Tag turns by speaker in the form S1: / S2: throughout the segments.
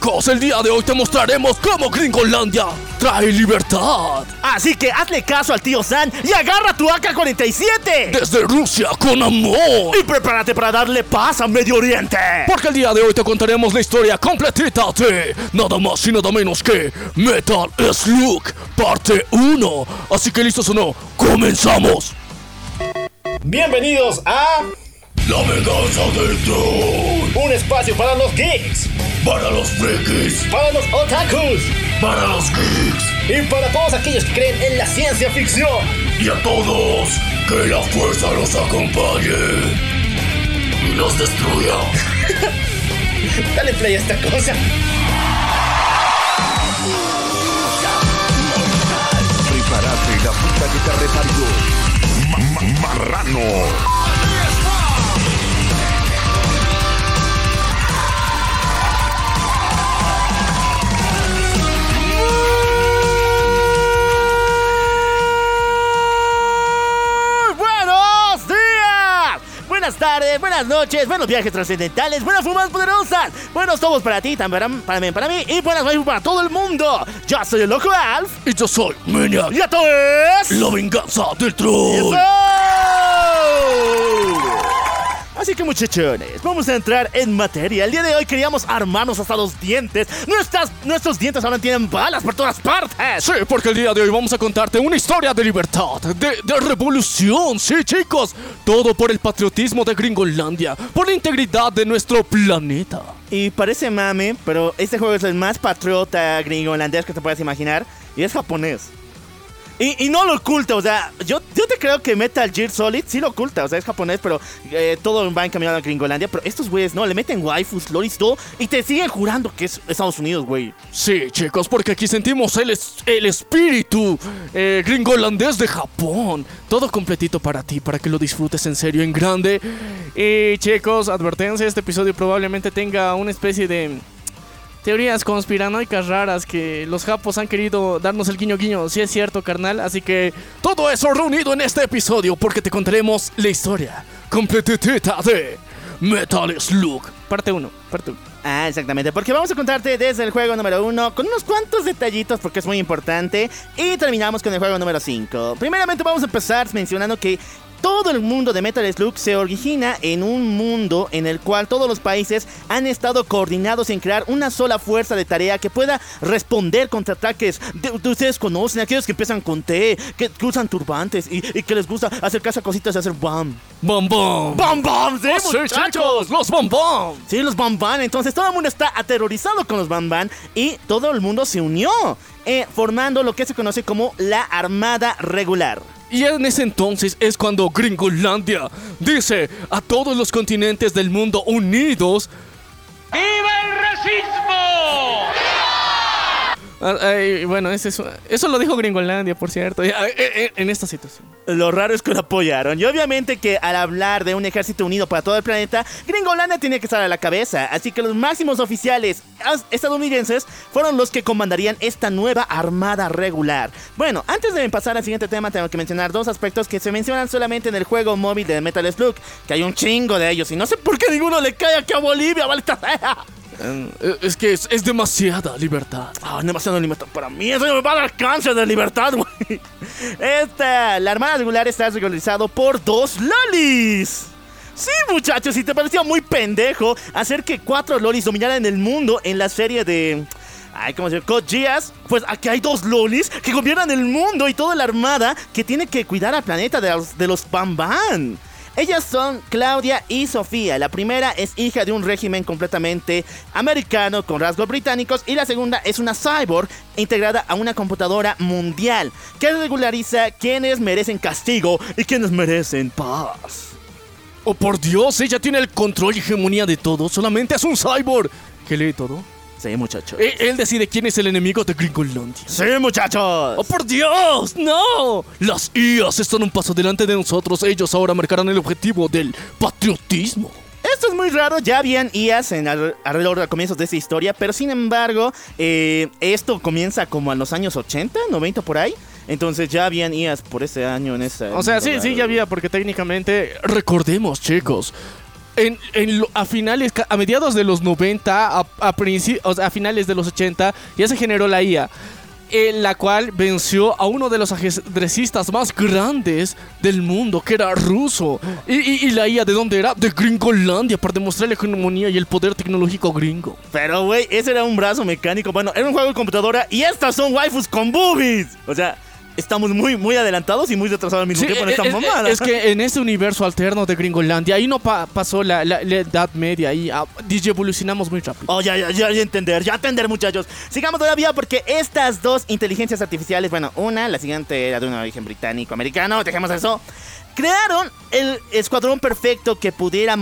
S1: chicos, el día de hoy te mostraremos cómo Gringolandia trae libertad.
S2: Así que hazle caso al tío San y agarra tu AK-47.
S1: Desde Rusia con amor.
S2: Y prepárate para darle paz a Medio Oriente.
S1: Porque el día de hoy te contaremos la historia completita de nada más y nada menos que Metal Slug parte 1. Así que listos o no, comenzamos.
S2: Bienvenidos a
S1: La venganza del troll.
S2: un espacio para los geeks,
S1: Para los frikis,
S2: para los otakus
S1: para los geeks
S2: y para todos aquellos que creen en la ciencia ficción.
S1: y a todos, que la fuerza los acompañe y los destruya.
S2: Dale play a esta cosa.
S3: Prepárate la puta que te reparió. Ma- ma- marrano.
S2: Buenas tardes, buenas noches, buenos viajes trascendentales, buenas fumas poderosas, buenos tomos para ti, también para, mí, para mí y buenas vibes para todo el mundo. Yo soy el Loco Alf
S1: Y yo soy Maniac,
S2: y esto es...
S1: la venganza del troll.
S2: Así que muchachones, vamos a entrar en materia. El día de hoy queríamos armarnos hasta los dientes. Nuestras, nuestros dientes ahora tienen balas por todas partes.
S1: Sí, porque el día de hoy vamos a contarte una historia de libertad, de, de revolución, sí chicos. Todo por el patriotismo de Gringolandia, por la integridad de nuestro planeta.
S2: Y parece mame, pero este juego es el más patriota gringo holandés que te puedas imaginar. Y es japonés. Y, no lo oculta, o sea, yo, yo te creo que Metal Gear Solid sí lo oculta, o sea, es japonés, pero eh, todo va encaminado a Gringolandia. Pero estos güeyes no, le meten waifus, loris, todo, y te siguen jurando que es Estados Unidos, güey.
S1: Sí, chicos, porque aquí sentimos el, el espíritu eh, gringolandés de Japón. Todo completito para ti, para que lo disfrutes en serio, en grande. Y chicos, advertencia, este episodio probablemente tenga una especie de teorías conspiranoicas raras que los japos han querido darnos el guiño guiño. Si es cierto, carnal. Así que todo eso reunido en este episodio, porque te contaremos la historia completita de Metal Slug. Parte 1, parte 1.
S2: Ah, exactamente, porque vamos a contarte desde el juego número 1 con unos cuantos detallitos porque es muy importante y terminamos con el juego número 5. Primeramente vamos a empezar mencionando que todo el mundo de Metal Slug se origina en un mundo en el cual todos los países han estado coordinados en crear una sola fuerza de tarea que pueda responder contra ataques. De, de ustedes conocen aquellos que empiezan con T, que, usan turbantes y, y que les gusta acercarse a cositas y hacer bam.
S1: ¡Bam, bam!
S2: ¡Bam, bam! ¡Sí,
S1: ¡Sí,
S2: muchachos!
S1: ¡Los Bam Bam!
S2: Sí, los Bamban. Entonces todo el mundo está aterrorizado con los Bamban y todo el mundo se unió, eh, formando lo que se conoce como la Armada Regular.
S1: Y en ese entonces es cuando Gringolandia dice a todos los continentes del mundo unidos. ¡Viva el racismo! Bueno, ese es- eso lo dijo Gringolandia, por cierto, eh, eh, en esta situación.
S2: Lo raro es que lo apoyaron. Y obviamente que al hablar de un ejército unido para todo el planeta, Gringolandia tiene que estar a la cabeza. Así que los máximos oficiales estadounidenses fueron los que comandarían esta nueva armada regular. Bueno, antes de pasar al siguiente tema, tengo que mencionar dos aspectos que se mencionan solamente en el juego móvil de Metal Slug. Que hay un chingo de ellos. Y no sé por qué ninguno le cae aquí a Bolivia, ¿vale?
S1: Eh, Es que es, es demasiada libertad.
S2: Ah, demasiado libertad para mí. Eso me va a dar cáncer de libertad, güey. Esta, la armada regular está regularizado por dos lolis. Sí, muchachos, si te parecía muy pendejo hacer que cuatro lolis dominaran el mundo en la serie de. Ay, ¿cómo se llama? Code Pues aquí hay dos lolis que gobiernan el mundo y toda la armada que tiene que cuidar al planeta de los, de los. Ellas son Claudia y Sofía. La primera es hija de un régimen completamente americano con rasgos británicos y la segunda es una cyborg integrada a una computadora mundial que regulariza quienes merecen castigo y quienes merecen paz.
S1: Oh, por Dios, ella tiene el control y hegemonía de todo. Solamente es un cyborg que lee todo.
S2: Sí, muchachos.
S1: Eh, Él decide quién es el enemigo de Gringolandia.
S2: Sí, muchachos.
S1: ¡Oh, por Dios! ¡No! Las IAs están un paso delante de nosotros. Ellos ahora marcarán el objetivo del patriotismo.
S2: Esto es muy raro, ya habían IAs en al- alrededor de comienzos de esta historia, pero sin embargo, eh, esto comienza como en los años 80, 90 por ahí. Entonces ya habían IAs por ese año en esa.
S1: O sea, sí, sí, ya había, porque técnicamente, recordemos, chicos, en, a finales, a mediados de los 90, a, a, a finales de los 80, ya se generó la IA. En la cual venció a uno de los ajedrecistas más grandes del mundo, que era ruso. Y, y- y la IA, ¿de dónde era? De Gringolandia, para demostrar la hegemonía y el poder tecnológico gringo.
S2: Pero, güey, ese era un brazo mecánico. Bueno, era un juego de computadora y estas son waifus con boobies. O sea, estamos muy, muy adelantados y muy retrasados al mismo
S1: Sí,
S2: tiempo en
S1: eh,
S2: esta
S1: eh,
S2: mamada.
S1: Es que en este universo alterno de Gringolandia, ahí no pa- pasó la, la- la Edad Media, ahí ah, evolucionamos muy rápido.
S2: Oh, ya, ya, ya, ya entender, ya entender, muchachos. Sigamos todavía porque estas dos inteligencias artificiales, bueno, una, la siguiente era de un origen británico-americano, dejemos eso. Crearon el escuadrón perfecto que pudiera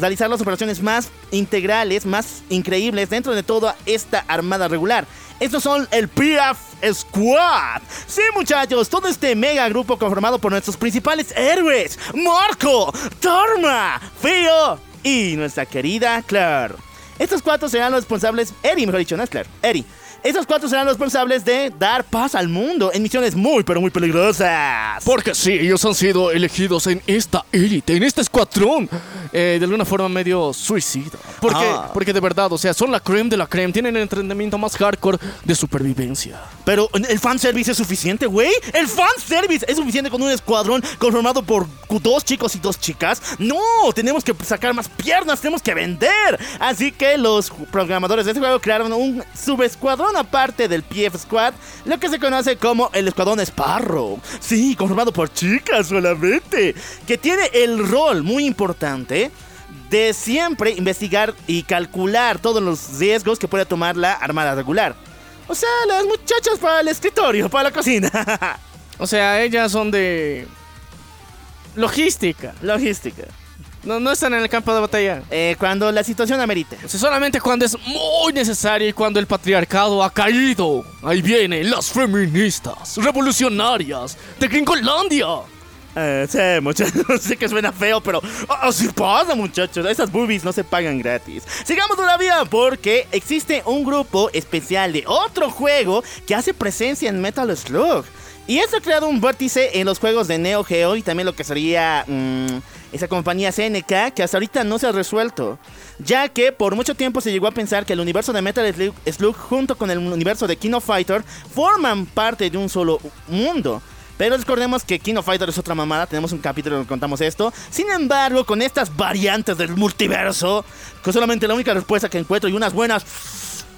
S2: realizar las operaciones más integrales, más increíbles dentro de toda esta armada regular. Estos son el PF Squad. Sí, muchachos, todo este mega grupo conformado por nuestros principales héroes: Marco, Torma, Fio y nuestra querida Claire. Estos cuatro serán los responsables, Eri, mejor dicho, no es Claire, Eri. Estos cuatro serán los responsables de dar paz al mundo en misiones muy, pero muy peligrosas.
S1: Porque sí, ellos han sido elegidos en esta élite, en este escuadrón, eh, de alguna forma medio suicida. Porque,
S2: Ah.
S1: porque de verdad, o sea, son la creme de la creme, tienen el entrenamiento más hardcore de supervivencia.
S2: Pero el fanservice es suficiente, güey. El fanservice es suficiente con un escuadrón conformado por dos chicos y dos chicas. No, tenemos que sacar más piernas, tenemos que vender. Así que los programadores de este juego crearon un subescuadrón aparte del PF Squad, lo que se conoce como el escuadrón Sparrow. Sí, conformado por chicas solamente, que tiene el rol muy importante de siempre investigar y calcular todos los riesgos que puede tomar la armada regular. O sea, las muchachas para el escritorio, para la cocina.
S1: O sea, ellas son de logística,
S2: Logística.
S1: No, no están en el campo de batalla.
S2: Eh, cuando la situación amerite.
S1: O sea, solamente cuando es muy necesario y cuando el patriarcado ha caído. Ahí vienen las feministas, revolucionarias de Gringolandia.
S2: Eh, sí, muchachos, sé que suena feo, pero así pasa, muchachos. Esas boobies no se pagan gratis. Sigamos todavía porque existe un grupo especial de otro juego que hace presencia en Metal Slug. Y esto ha creado un vórtice en los juegos de Neo Geo y también lo que sería mm, esa compañía CNK que hasta ahorita no se ha resuelto. Ya que por mucho tiempo se llegó a pensar que el universo de Metal Slug, junto con el universo de King of Fighter forman parte de un solo mundo. Pero recordemos que King of Fighter es otra mamada, tenemos un capítulo donde contamos esto. Sin embargo, con estas variantes del multiverso, con solamente la única respuesta que encuentro y unas buenas,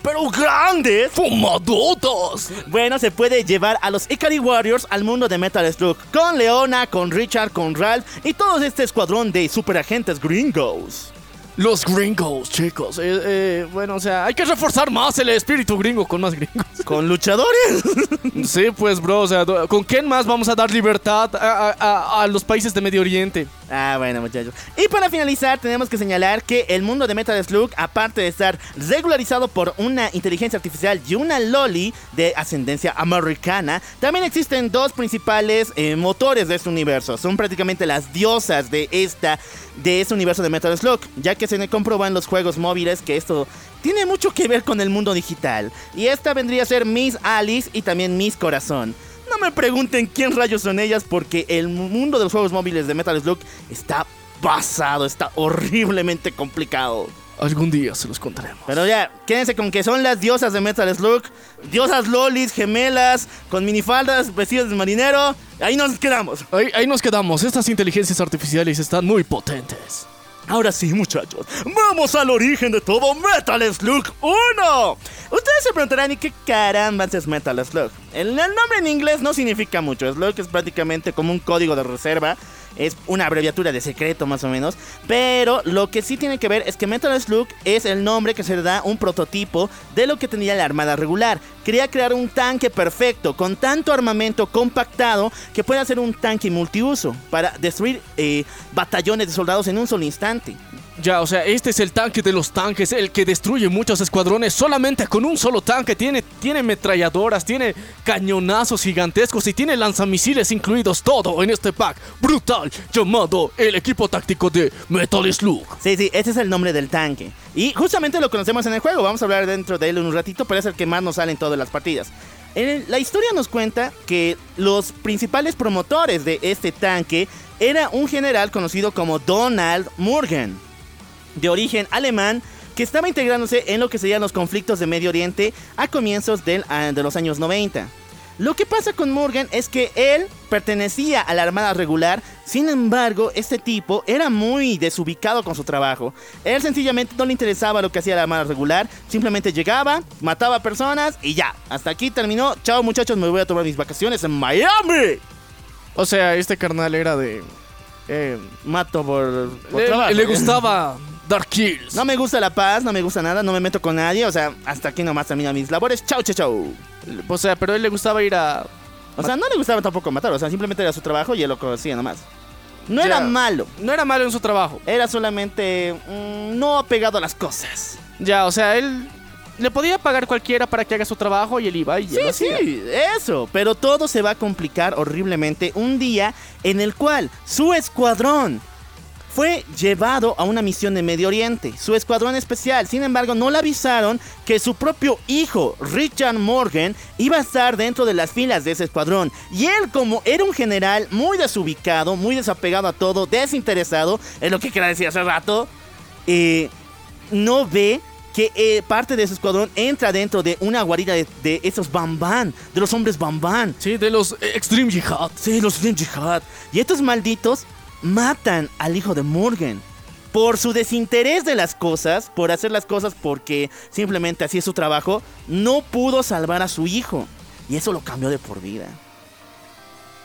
S2: pero grandes,
S1: ¡Fumadotas!
S2: bueno, se puede llevar a los Ikari Warriors al mundo de Metal Slug. Con Leona, con Richard, con Ralph y todo este escuadrón de superagentes gringos.
S1: Los gringos, chicos. Eh, eh, bueno, o sea, hay que reforzar más el espíritu gringo con más gringos.
S2: ¿Con luchadores?
S1: Sí, pues, bro, o sea, ¿con quién más vamos a dar libertad a, a- a- a los países de Medio Oriente?
S2: Ah, bueno, muchachos. Y para finalizar, tenemos que señalar que el mundo de Metal Slug, aparte de estar regularizado por una inteligencia artificial y una loli de ascendencia americana, también existen dos principales eh, motores de este universo. Son prácticamente las diosas de esta de este universo de Metal Slug, ya que se comprueba en los juegos móviles que esto tiene mucho que ver con el mundo digital. Y esta vendría a ser Miss Alice y también Miss Corazón. No me pregunten quién rayos son ellas porque el mundo de los juegos móviles de Metal Slug está basado, está horriblemente complicado.
S1: Algún día se los contaremos.
S2: Pero ya, quédense con que son las diosas de Metal Slug, diosas lolis, gemelas, con minifaldas, vestidos de marinero. Ahí nos quedamos.
S1: Ahí, ahí nos quedamos. Estas inteligencias artificiales están muy potentes.
S2: Ahora sí, muchachos, vamos al origen de todo Metal Slug 1. Ustedes se preguntarán, ¿y qué caramba es Metal Slug? El, el nombre en inglés no significa mucho. Slug es prácticamente como un código de reserva. Es una abreviatura de secreto más o menos. Pero lo que sí tiene que ver es que Metal Slug es el nombre que se le da un prototipo de lo que tenía la armada regular. Quería crear un tanque perfecto, con tanto armamento compactado que pueda ser un tanque multiuso para destruir eh, batallones de soldados en un solo instante.
S1: Ya, o sea, este es el tanque de los tanques, el que destruye muchos escuadrones solamente con un solo tanque. Tiene, tiene metralladoras, tiene cañonazos gigantescos y tiene lanzamisiles incluidos todo en este pack brutal llamado el equipo táctico de Metal Slug.
S2: Sí, sí, ese es el nombre del tanque. Y justamente lo conocemos en el juego. Vamos a hablar dentro de él en un ratito, pero es el que más nos sale en todas las partidas. La historia nos cuenta que los principales promotores de este tanque era un general conocido como Donald Morgan, de origen alemán, que estaba integrándose en lo que serían los conflictos de Medio Oriente a comienzos ah, de los años 90. Lo que pasa con Morgan es que él pertenecía a la Armada Regular, sin embargo, este tipo era muy desubicado con su trabajo. Él sencillamente no le interesaba lo que hacía la Armada Regular, simplemente llegaba, mataba personas y ya. Hasta aquí terminó. Chao muchachos, me voy a tomar mis vacaciones en Miami.
S1: O sea, este carnal era de.
S2: Eh, mato por, por
S1: le,
S2: trabajo.
S1: le gustaba Dark Kills.
S2: No me gusta la paz, no me gusta nada, no me meto con nadie, o sea, hasta aquí nomás termino mis labores. Chao, chao, chao.
S1: O sea, pero a él le gustaba ir a.
S2: O sea, no le gustaba tampoco matar, o sea, simplemente era su trabajo y él lo conocía nomás. No
S1: Ya.
S2: era malo,
S1: No era malo en su trabajo.
S2: era solamente mm, no apegado a las cosas.
S1: Ya, o sea, él le podía pagar cualquiera para que haga su trabajo y él iba y él lo
S2: Sí,
S1: hacía.
S2: sí, eso. Pero todo se va a complicar horriblemente un día en el cual su escuadrón fue llevado a una misión de Medio Oriente. Su escuadrón especial. Sin embargo, no le avisaron que su propio hijo, Richard Morgan, iba a estar dentro de las filas de ese escuadrón. Y él, como era un general muy desubicado, muy desapegado a todo, desinteresado, es lo que quería decir hace rato, eh, no ve que eh, parte de su escuadrón entra dentro de una guarida de, de esos bambán, de los hombres bambán.
S1: Sí, de los eh, Extreme Jihad.
S2: Sí, los Slim Jihad. Y estos malditos matan al hijo de Morgan. Por su desinterés de las cosas, por hacer las cosas porque simplemente así es su trabajo, no pudo salvar a su hijo. Y eso lo cambió de por vida.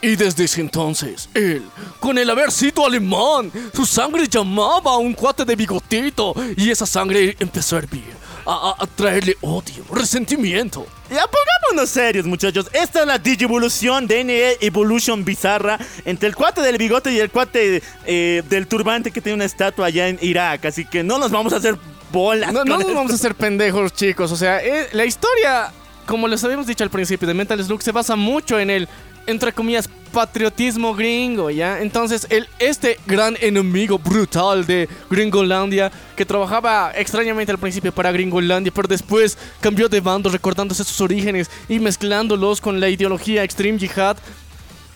S1: Y desde ese entonces, él, con el haber sido alemán, su sangre llamaba a un cuate de bigotito y esa sangre empezó a hervir, a, a- a traerle odio, resentimiento.
S2: Ya pongámonos serios, muchachos. Esta es la Digivolución DNE Evolution bizarra entre el cuate del bigote y el cuate eh, del turbante que tiene una estatua allá en Irak. Así que no nos vamos a hacer bolas.
S1: No, nos
S2: esto.
S1: vamos a hacer pendejos, chicos. O sea, eh, la historia, como les habíamos dicho al principio, de Metal Slug se basa mucho en el, entre comillas, patriotismo gringo, ¿ya? Entonces, el, este gran enemigo brutal de Gringolandia, que trabajaba extrañamente al principio para Gringolandia, pero después cambió de bando, recordándose sus orígenes y mezclándolos con la ideología Extreme Jihad,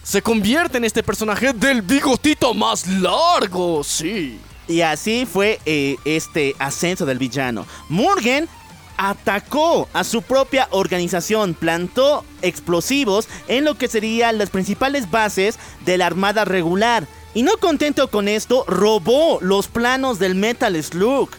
S1: se convierte en este personaje del bigotito más largo, sí.
S2: Y así fue eh, este ascenso del villano. Morgan atacó a su propia organización, plantó explosivos en lo que serían las principales bases de la Armada Regular. Y no contento con esto, robó los planos del Metal Slug.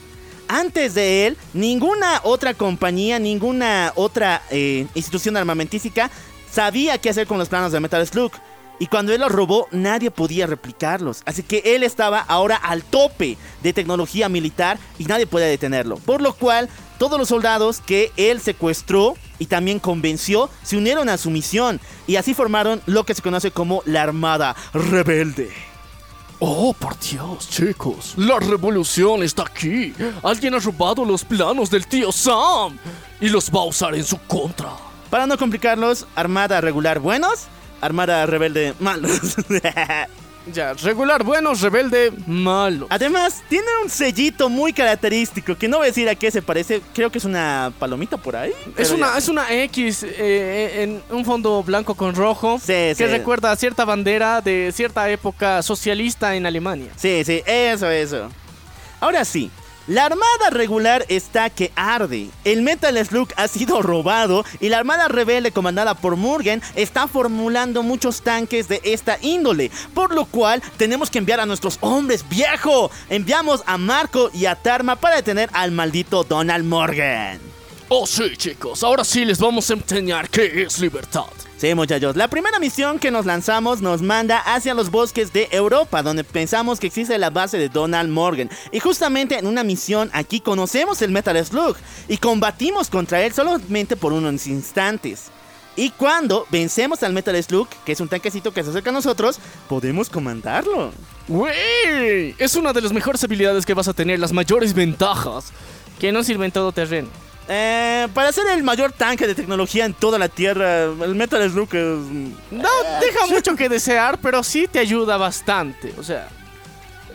S2: Antes de él, ninguna otra compañía, ninguna otra eh, institución armamentística sabía qué hacer con los planos de Metal Slug. Y cuando él los robó, nadie podía replicarlos. Así que él estaba ahora al tope de tecnología militar y nadie podía detenerlo. Por lo cual, todos los soldados que él secuestró y también convenció se unieron a su misión. Y así formaron lo que se conoce como la Armada Rebelde.
S1: Oh, por Dios, chicos, la revolución está aquí. Alguien ha robado los planos del tío Sam y los va a usar en su contra.
S2: Para no complicarlos, Armada Regular buenos, Armada Rebelde malos.
S1: Ya, regular bueno, rebelde malo.
S2: Además, tiene un sellito muy característico que no voy a decir a qué se parece. Creo que es una palomita por ahí.
S1: Es una,
S2: ya.
S1: es una X eh, en un fondo blanco con rojo
S2: Sí,
S1: que
S2: sí.
S1: recuerda a cierta bandera de cierta época socialista en Alemania.
S2: Sí, sí, eso, eso. Ahora sí, la armada regular está que arde. El Metal Slug ha sido robado y la armada rebelde comandada por Morgan está formulando muchos tanques de esta índole. Por lo cual tenemos que enviar a nuestros hombres viejo. Enviamos a Marco y a Tarma para detener al maldito Donald Morgan.
S1: Oh sí, chicos, ahora sí les vamos a enseñar qué es libertad.
S2: Sí, muchachos, la primera misión que nos lanzamos nos manda hacia los bosques de Europa, donde pensamos que existe la base de Donald Morgan. Y justamente en una misión aquí conocemos el Metal Slug y combatimos contra él solamente por unos instantes. Y cuando vencemos al Metal Slug, que es un tanquecito que se acerca a nosotros, podemos comandarlo.
S1: ¡Wey! Es una de las mejores habilidades que vas a tener, las mayores ventajas, que no sirven todo terreno.
S2: Eh, para ser el mayor tanque de tecnología en toda la Tierra, el Metal Slug es...
S1: No deja mucho que desear, pero sí te ayuda bastante. O sea,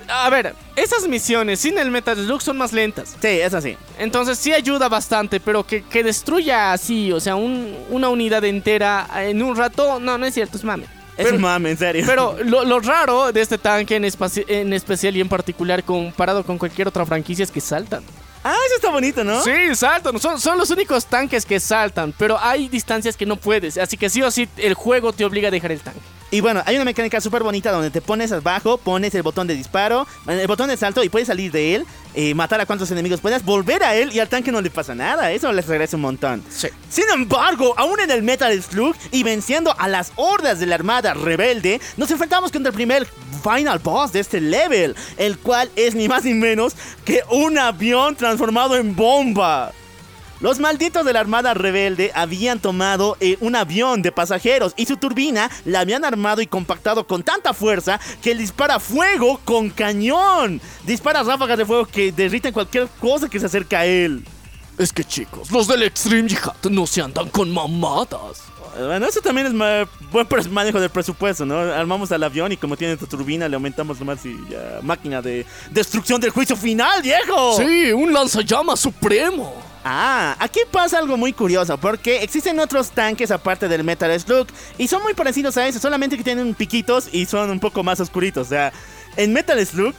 S1: a ver, esas misiones sin el Metal Slug son más lentas.
S2: Sí, es así.
S1: Entonces sí ayuda bastante, pero que, que destruya así, o sea, un- una unidad entera en un rato, no, no es cierto, es mame.
S2: Es un mame, en serio.
S1: Pero lo, lo raro de este tanque en, en especial y en particular comparado con cualquier otra franquicia es que saltan.
S2: Ah, eso está bonito, ¿no?
S1: Sí, saltan. Son, son los únicos tanques que saltan. Pero hay distancias que no puedes. Así que sí o sí el juego te obliga a dejar el tanque.
S2: Y bueno, hay una mecánica súper bonita donde te pones abajo, pones el botón de disparo, el botón de salto y puedes salir de él, eh, matar a cuantos enemigos puedas, volver a él y al tanque no le pasa nada. Eso les agradece un montón.
S1: Sí.
S2: Sin embargo, aún en el Metal Slug y venciendo a las hordas de la Armada Rebelde, nos enfrentamos contra el primer final boss de este level, el cual es ni más ni menos que un avión transformado en bomba. Los malditos de la Armada Rebelde habían tomado eh, un avión de pasajeros y su turbina la habían armado y compactado con tanta fuerza que dispara fuego con cañón. Dispara ráfagas de fuego que derriten cualquier cosa que se acerque a él.
S1: Es que chicos, los del Extreme Jihad no se andan con mamadas.
S2: Bueno, eso también es ma- buen manejo del presupuesto, ¿no? Armamos al avión y como tiene tu turbina le aumentamos nomás y ya, máquina de destrucción del juicio final, viejo.
S1: Sí, un lanzallamas supremo.
S2: Ah, aquí pasa algo muy curioso, porque existen otros tanques aparte del Metal Slug y son muy parecidos a eso, solamente que tienen piquitos y son un poco más oscuritos. O sea, en Metal Slug,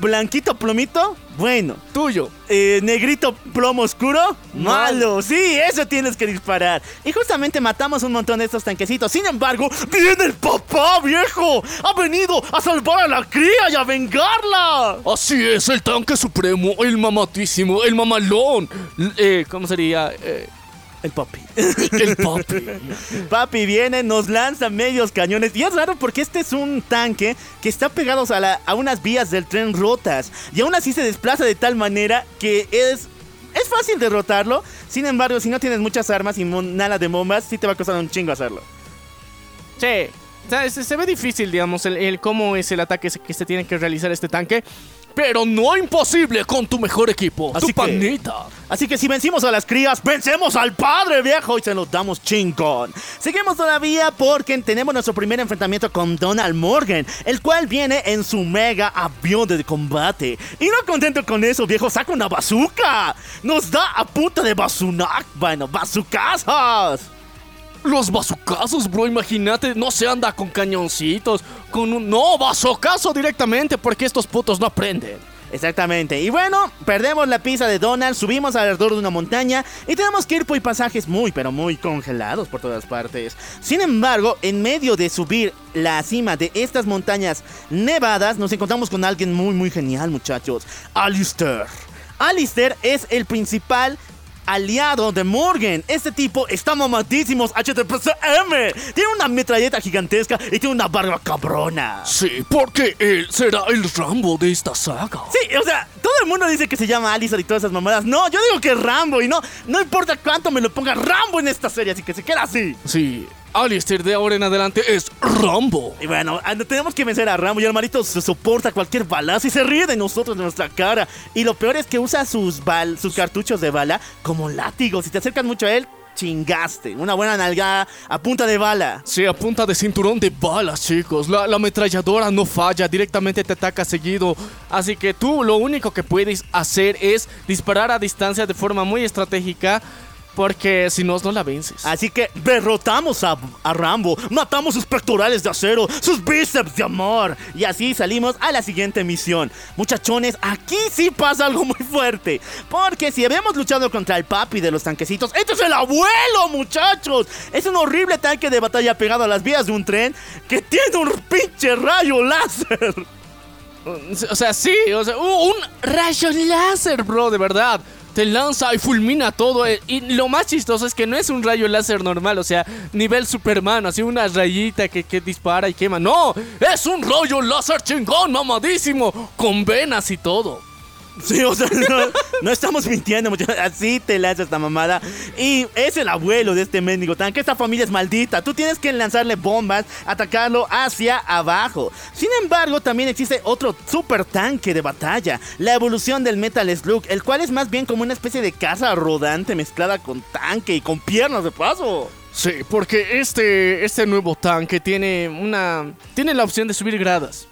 S2: blanquito plomito, bueno.
S1: Tuyo.
S2: Eh, negrito plomo oscuro, malo. Sí, eso tienes que disparar. Y justamente matamos un montón de estos tanquecitos. Sin embargo, viene el papá, viejo. Ha venido a salvar a la cría y a vengarla.
S1: Así es, el tanque supremo, el mamadísimo, el mamalón. Eh, ¿Cómo sería? Eh,
S2: El papi.
S1: el papi.
S2: Papi viene, nos lanza medios cañones. Y es raro porque este es un tanque que está pegado a, la- a unas vías del tren rotas. Y aún así se desplaza de tal manera que es. Es fácil derrotarlo. Sin embargo, si no tienes muchas armas y nada de bombas, sí te va a costar un chingo hacerlo.
S1: Sí. Se, se ve difícil, digamos, el, el cómo es el ataque que se tiene que realizar este tanque. Pero no imposible con tu mejor equipo,
S2: Así
S1: tu
S2: que-
S1: panita.
S2: Así que si vencimos a las crías, vencemos al padre viejo y se lo damos chingón. Seguimos todavía porque tenemos nuestro primer enfrentamiento con Donald Morgan, el cual viene en su mega avión de combate. Y no contento con eso, viejo, saca una bazooka. Nos da a punta de bazunac, bueno, bazucazos.
S1: Los bazucazos, bro, imagínate, no se anda con cañoncitos, con un... No, bazocazo directamente porque estos putos no aprenden.
S2: Exactamente. Y bueno, perdemos la pista de Donald, subimos alrededor de una montaña y tenemos que ir por pasajes muy, pero muy congelados por todas partes. Sin embargo, en medio de subir la cima de estas montañas nevadas, nos encontramos con alguien muy, muy genial, muchachos. Alistair. Alistair es el principal aliado de Morgan. Este tipo está mamadísimos HTPCM. Tiene una metralleta gigantesca y tiene una barba cabrona.
S1: Sí, porque él será el Rambo de esta saga.
S2: Sí, o sea, todo el mundo dice que se llama Alistair y todas esas mamadas. No, yo digo que es Rambo y no, no importa cuánto me lo ponga Rambo en esta serie, así que se queda así.
S1: Sí, Alistair de ahora en adelante es Rambo.
S2: Y bueno, ah, tenemos que vencer a Rambo y el marito se soporta cualquier balazo y se ríe de nosotros, de nuestra cara. Y lo peor es que usa sus, bal sus cartuchos de bala como látigos. Si te acercas mucho a él, chingaste. Una buena nalgada a punta de bala.
S1: Sí, a punta de cinturón de balas, chicos. La, la ametralladora no falla, directamente te ataca seguido. Así que tú lo único que puedes hacer es disparar a distancia de forma muy estratégica. Porque si no, no la vences.
S2: Así que derrotamos a, a Rambo, matamos sus pectorales de acero, sus bíceps de amor. Y así salimos a la siguiente misión. Muchachones, aquí sí pasa algo muy fuerte. Porque si habíamos luchado contra el papi de los tanquecitos, este es el abuelo, muchachos. Es un horrible tanque de batalla pegado a las vías de un tren que tiene un pinche rayo láser.
S1: O sea, sí, o sea, un rayo láser, bro, de verdad. Te lanza y fulmina todo. eh, Y lo más chistoso es que no es un rayo láser normal, o sea, nivel Superman, así una rayita que, que dispara y quema. No, es un rayo láser chingón, mamadísimo, con venas y todo.
S2: Sí, o sea, no, estamos mintiendo, muchachos. Así te lanza esta mamada. Y es el abuelo de este mendigo tanque. Esta familia es maldita. Tú tienes que lanzarle bombas, atacarlo hacia abajo. Sin embargo, también existe otro super tanque de batalla. La evolución del Metal Slug, el cual es más bien como una especie de casa rodante mezclada con tanque y con piernas de paso.
S1: Sí, porque este, este nuevo tanque tiene una. Tiene la opción de subir gradas.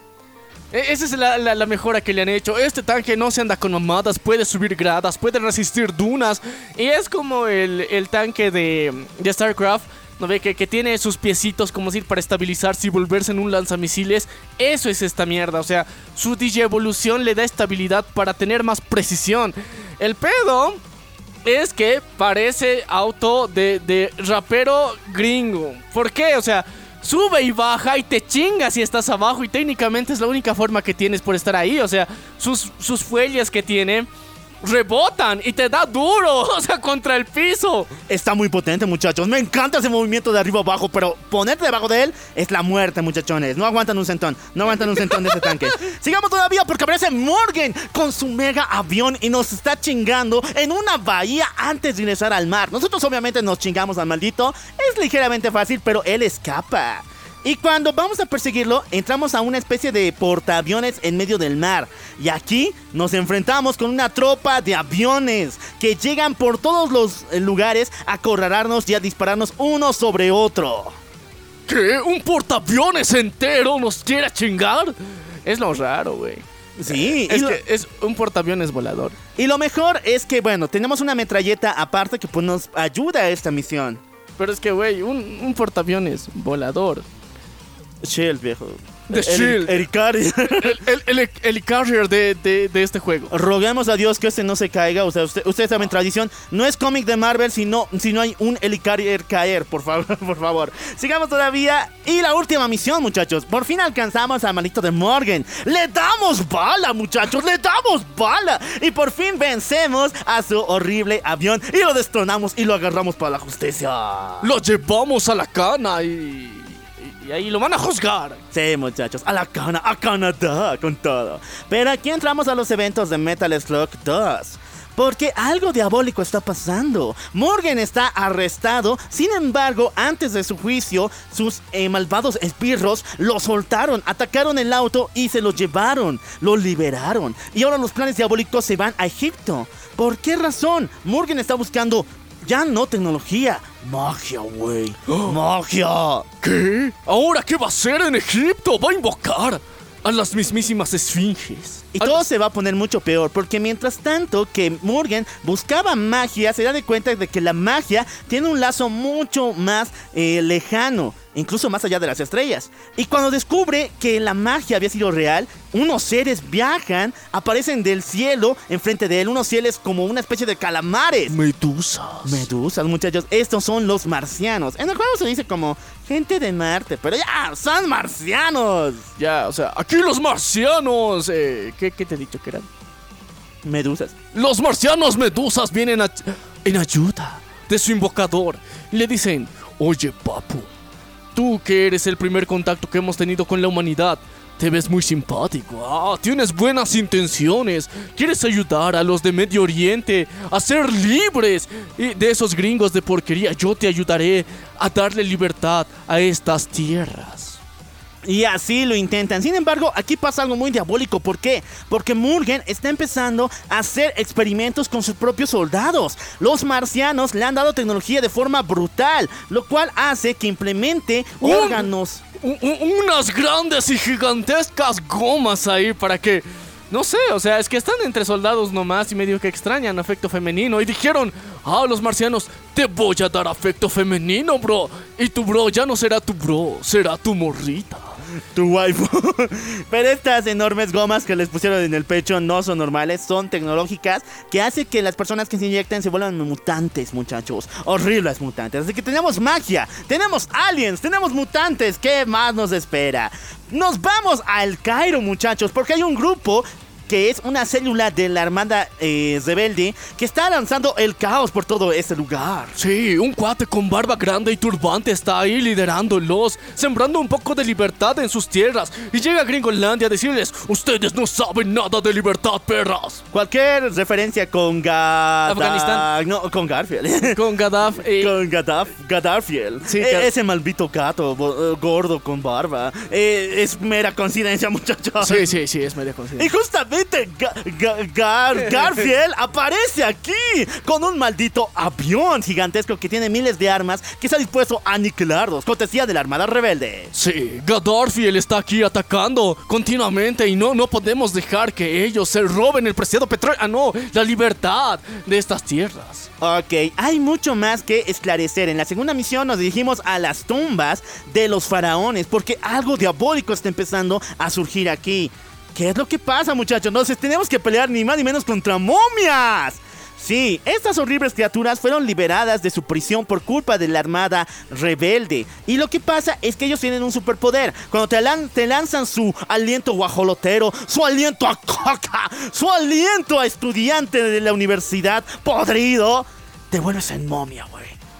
S1: E- Esa es la, la- mejora que le han hecho. Este tanque no se anda con mamadas, puede subir gradas, puede resistir dunas. Y es como el, el tanque de, de StarCraft ¿no ve? Que, que tiene sus piecitos, como decir, para estabilizarse y volverse en un lanzamisiles. Eso es esta mierda. O sea, su DJ evolución le da estabilidad para tener más precisión. El pedo es que parece auto de, de rapero gringo. ¿Por qué? O sea, sube y baja y te chingas si estás abajo y técnicamente es la única forma que tienes por estar ahí. O sea, sus, sus fuelles que tiene rebotan y te da duro, o sea, contra el piso.
S2: Está muy potente, muchachos. Me encanta ese movimiento de arriba abajo, pero ponerte debajo de él es la muerte, muchachones. No aguantan un centón, no aguantan un centón de ese tanque. Sigamos todavía porque aparece Morgan con su mega avión y nos está chingando en una bahía antes de ingresar al mar. Nosotros obviamente nos chingamos al maldito. Es ligeramente fácil, pero él escapa. Y cuando vamos a perseguirlo, entramos a una especie de portaaviones en medio del mar. Y aquí nos enfrentamos con una tropa de aviones que llegan por todos los eh, lugares a acorralarnos y a dispararnos uno sobre otro.
S1: ¿Qué? ¿Un portaaviones entero nos quiere chingar? Es lo raro, güey.
S2: Sí, y
S1: Es
S2: lo,
S1: que es un portaaviones volador.
S2: y lo mejor es que, bueno, tenemos una metralleta aparte que pues, nos ayuda a esta misión.
S1: Pero es que, güey, un, un portaaviones volador.
S2: Shield, viejo.
S1: The Shield. El, el, el, el carrier de, de, de este juego.
S2: Roguemos a Dios que este no se caiga. O sea, usted- ustedes saben, tradición. No es cómic de Marvel si no, si no hay un helicarrier caer, por favor, por favor. Sigamos todavía. Y la última misión, muchachos. Por fin alcanzamos al malito de Morgan. Le damos bala, muchachos. Le damos bala. Y por fin vencemos a su horrible avión. Y lo destronamos y lo agarramos para la justicia.
S1: Lo llevamos a la cana y, y, ahí lo van a juzgar.
S2: Sí, muchachos, a la cana, a Canadá, con todo. Pero aquí entramos a los eventos de Metal Slug 2. Porque algo diabólico está pasando. Morgan está arrestado. Sin embargo, antes de su juicio, sus eh, malvados espirros lo soltaron, atacaron el auto y se lo llevaron. Lo liberaron. Y ahora los planes diabólicos se van a Egipto. ¿Por qué razón? Morgan está buscando ya no tecnología, magia, güey. Magia.
S1: ¿Qué? ¿Ahora qué va a hacer en Egipto? Va a invocar a las mismísimas esfinges.
S2: Y
S1: A
S2: todo se va a poner mucho peor, porque mientras tanto que Morgan buscaba magia, se da de cuenta de que la magia tiene un lazo mucho más eh, lejano, incluso más allá de las estrellas. Y cuando descubre que la magia había sido real, unos seres viajan, aparecen del cielo enfrente de él, unos seres como una especie de calamares.
S1: Medusas.
S2: Medusas, muchachos, estos son los marcianos. En el juego se dice como gente de Marte, pero ya, son marcianos.
S1: Ya, o sea, aquí los marcianos. eh, ¿qué, qué te he dicho que eran?
S2: Medusas.
S1: Los marcianos medusas vienen a- en ayuda de su invocador. Le dicen, oye papu, tú que eres el primer contacto que hemos tenido con la humanidad, te ves muy simpático. Ah, tienes buenas intenciones. Quieres ayudar a los de Medio Oriente a ser libres y de esos gringos de porquería. Yo te ayudaré a darle libertad a estas tierras.
S2: Y así lo intentan. Sin embargo, aquí pasa algo muy diabólico. ¿Por qué? Porque Morgan está empezando a hacer experimentos con sus propios soldados. Los marcianos le han dado tecnología de forma brutal, lo cual hace que implemente
S1: Un-
S2: órganos.
S1: unas grandes y gigantescas gomas ahí para que. No sé, o sea, es que están entre soldados nomás y medio que extrañan afecto femenino. Y dijeron, ah, los marcianos, te voy a dar afecto femenino, bro. Y tu bro ya no será tu bro, será tu morrita.
S2: Tu waifu. Pero estas enormes gomas que les pusieron en el pecho no son normales, son tecnológicas que hace que las personas que se inyectan se vuelvan mutantes, muchachos. Horribles mutantes. Así que tenemos magia, tenemos aliens, tenemos mutantes. ¿Qué más nos espera? Nos vamos al Cairo, muchachos, porque hay un grupo que es una célula de la Armada eh, Rebelde que está lanzando el caos por todo este lugar.
S1: Sí, un cuate con barba grande y turbante está ahí liderándolos, sembrando un poco de libertad en sus tierras. Y llega a Gringolandia a decirles, ustedes no saben nada de libertad, perras.
S2: Cualquier referencia con Gaddafi.
S1: Afganistán.
S2: No, con Garfield.
S1: Con Gaddafi. eh,
S2: Con Gaddafi, Gaddafiel.
S1: Sí, Gad-
S2: ese maldito gato eh, gordo con barba. Eh, es mera coincidencia, muchachos.
S1: Sí, sí, sí, es media
S2: Y
S1: coincidencia.
S2: justamente Gar- Garfield aparece aquí con un maldito avión gigantesco que tiene miles de armas que está dispuesto a aniquilarlos, cortesía de la Armada Rebelde.
S1: Sí, Gadorfiel está aquí atacando continuamente y no, no podemos dejar que ellos se roben el preciado petróleo. Ah, no, la libertad de estas tierras.
S2: Ok, hay mucho más que esclarecer. En la segunda misión nos dirigimos a las tumbas de los faraones porque algo diabólico está empezando a surgir aquí. ¿Qué es lo que pasa, muchachos? Entonces tenemos que pelear ni más ni menos contra momias. Sí, estas horribles criaturas fueron liberadas de su prisión por culpa de la armada rebelde. Y lo que pasa es que ellos tienen un superpoder. Cuando te, lan- te lanzan su aliento guajolotero, su aliento a coca, su aliento a estudiante de la universidad podrido, te vuelves en momia, güey.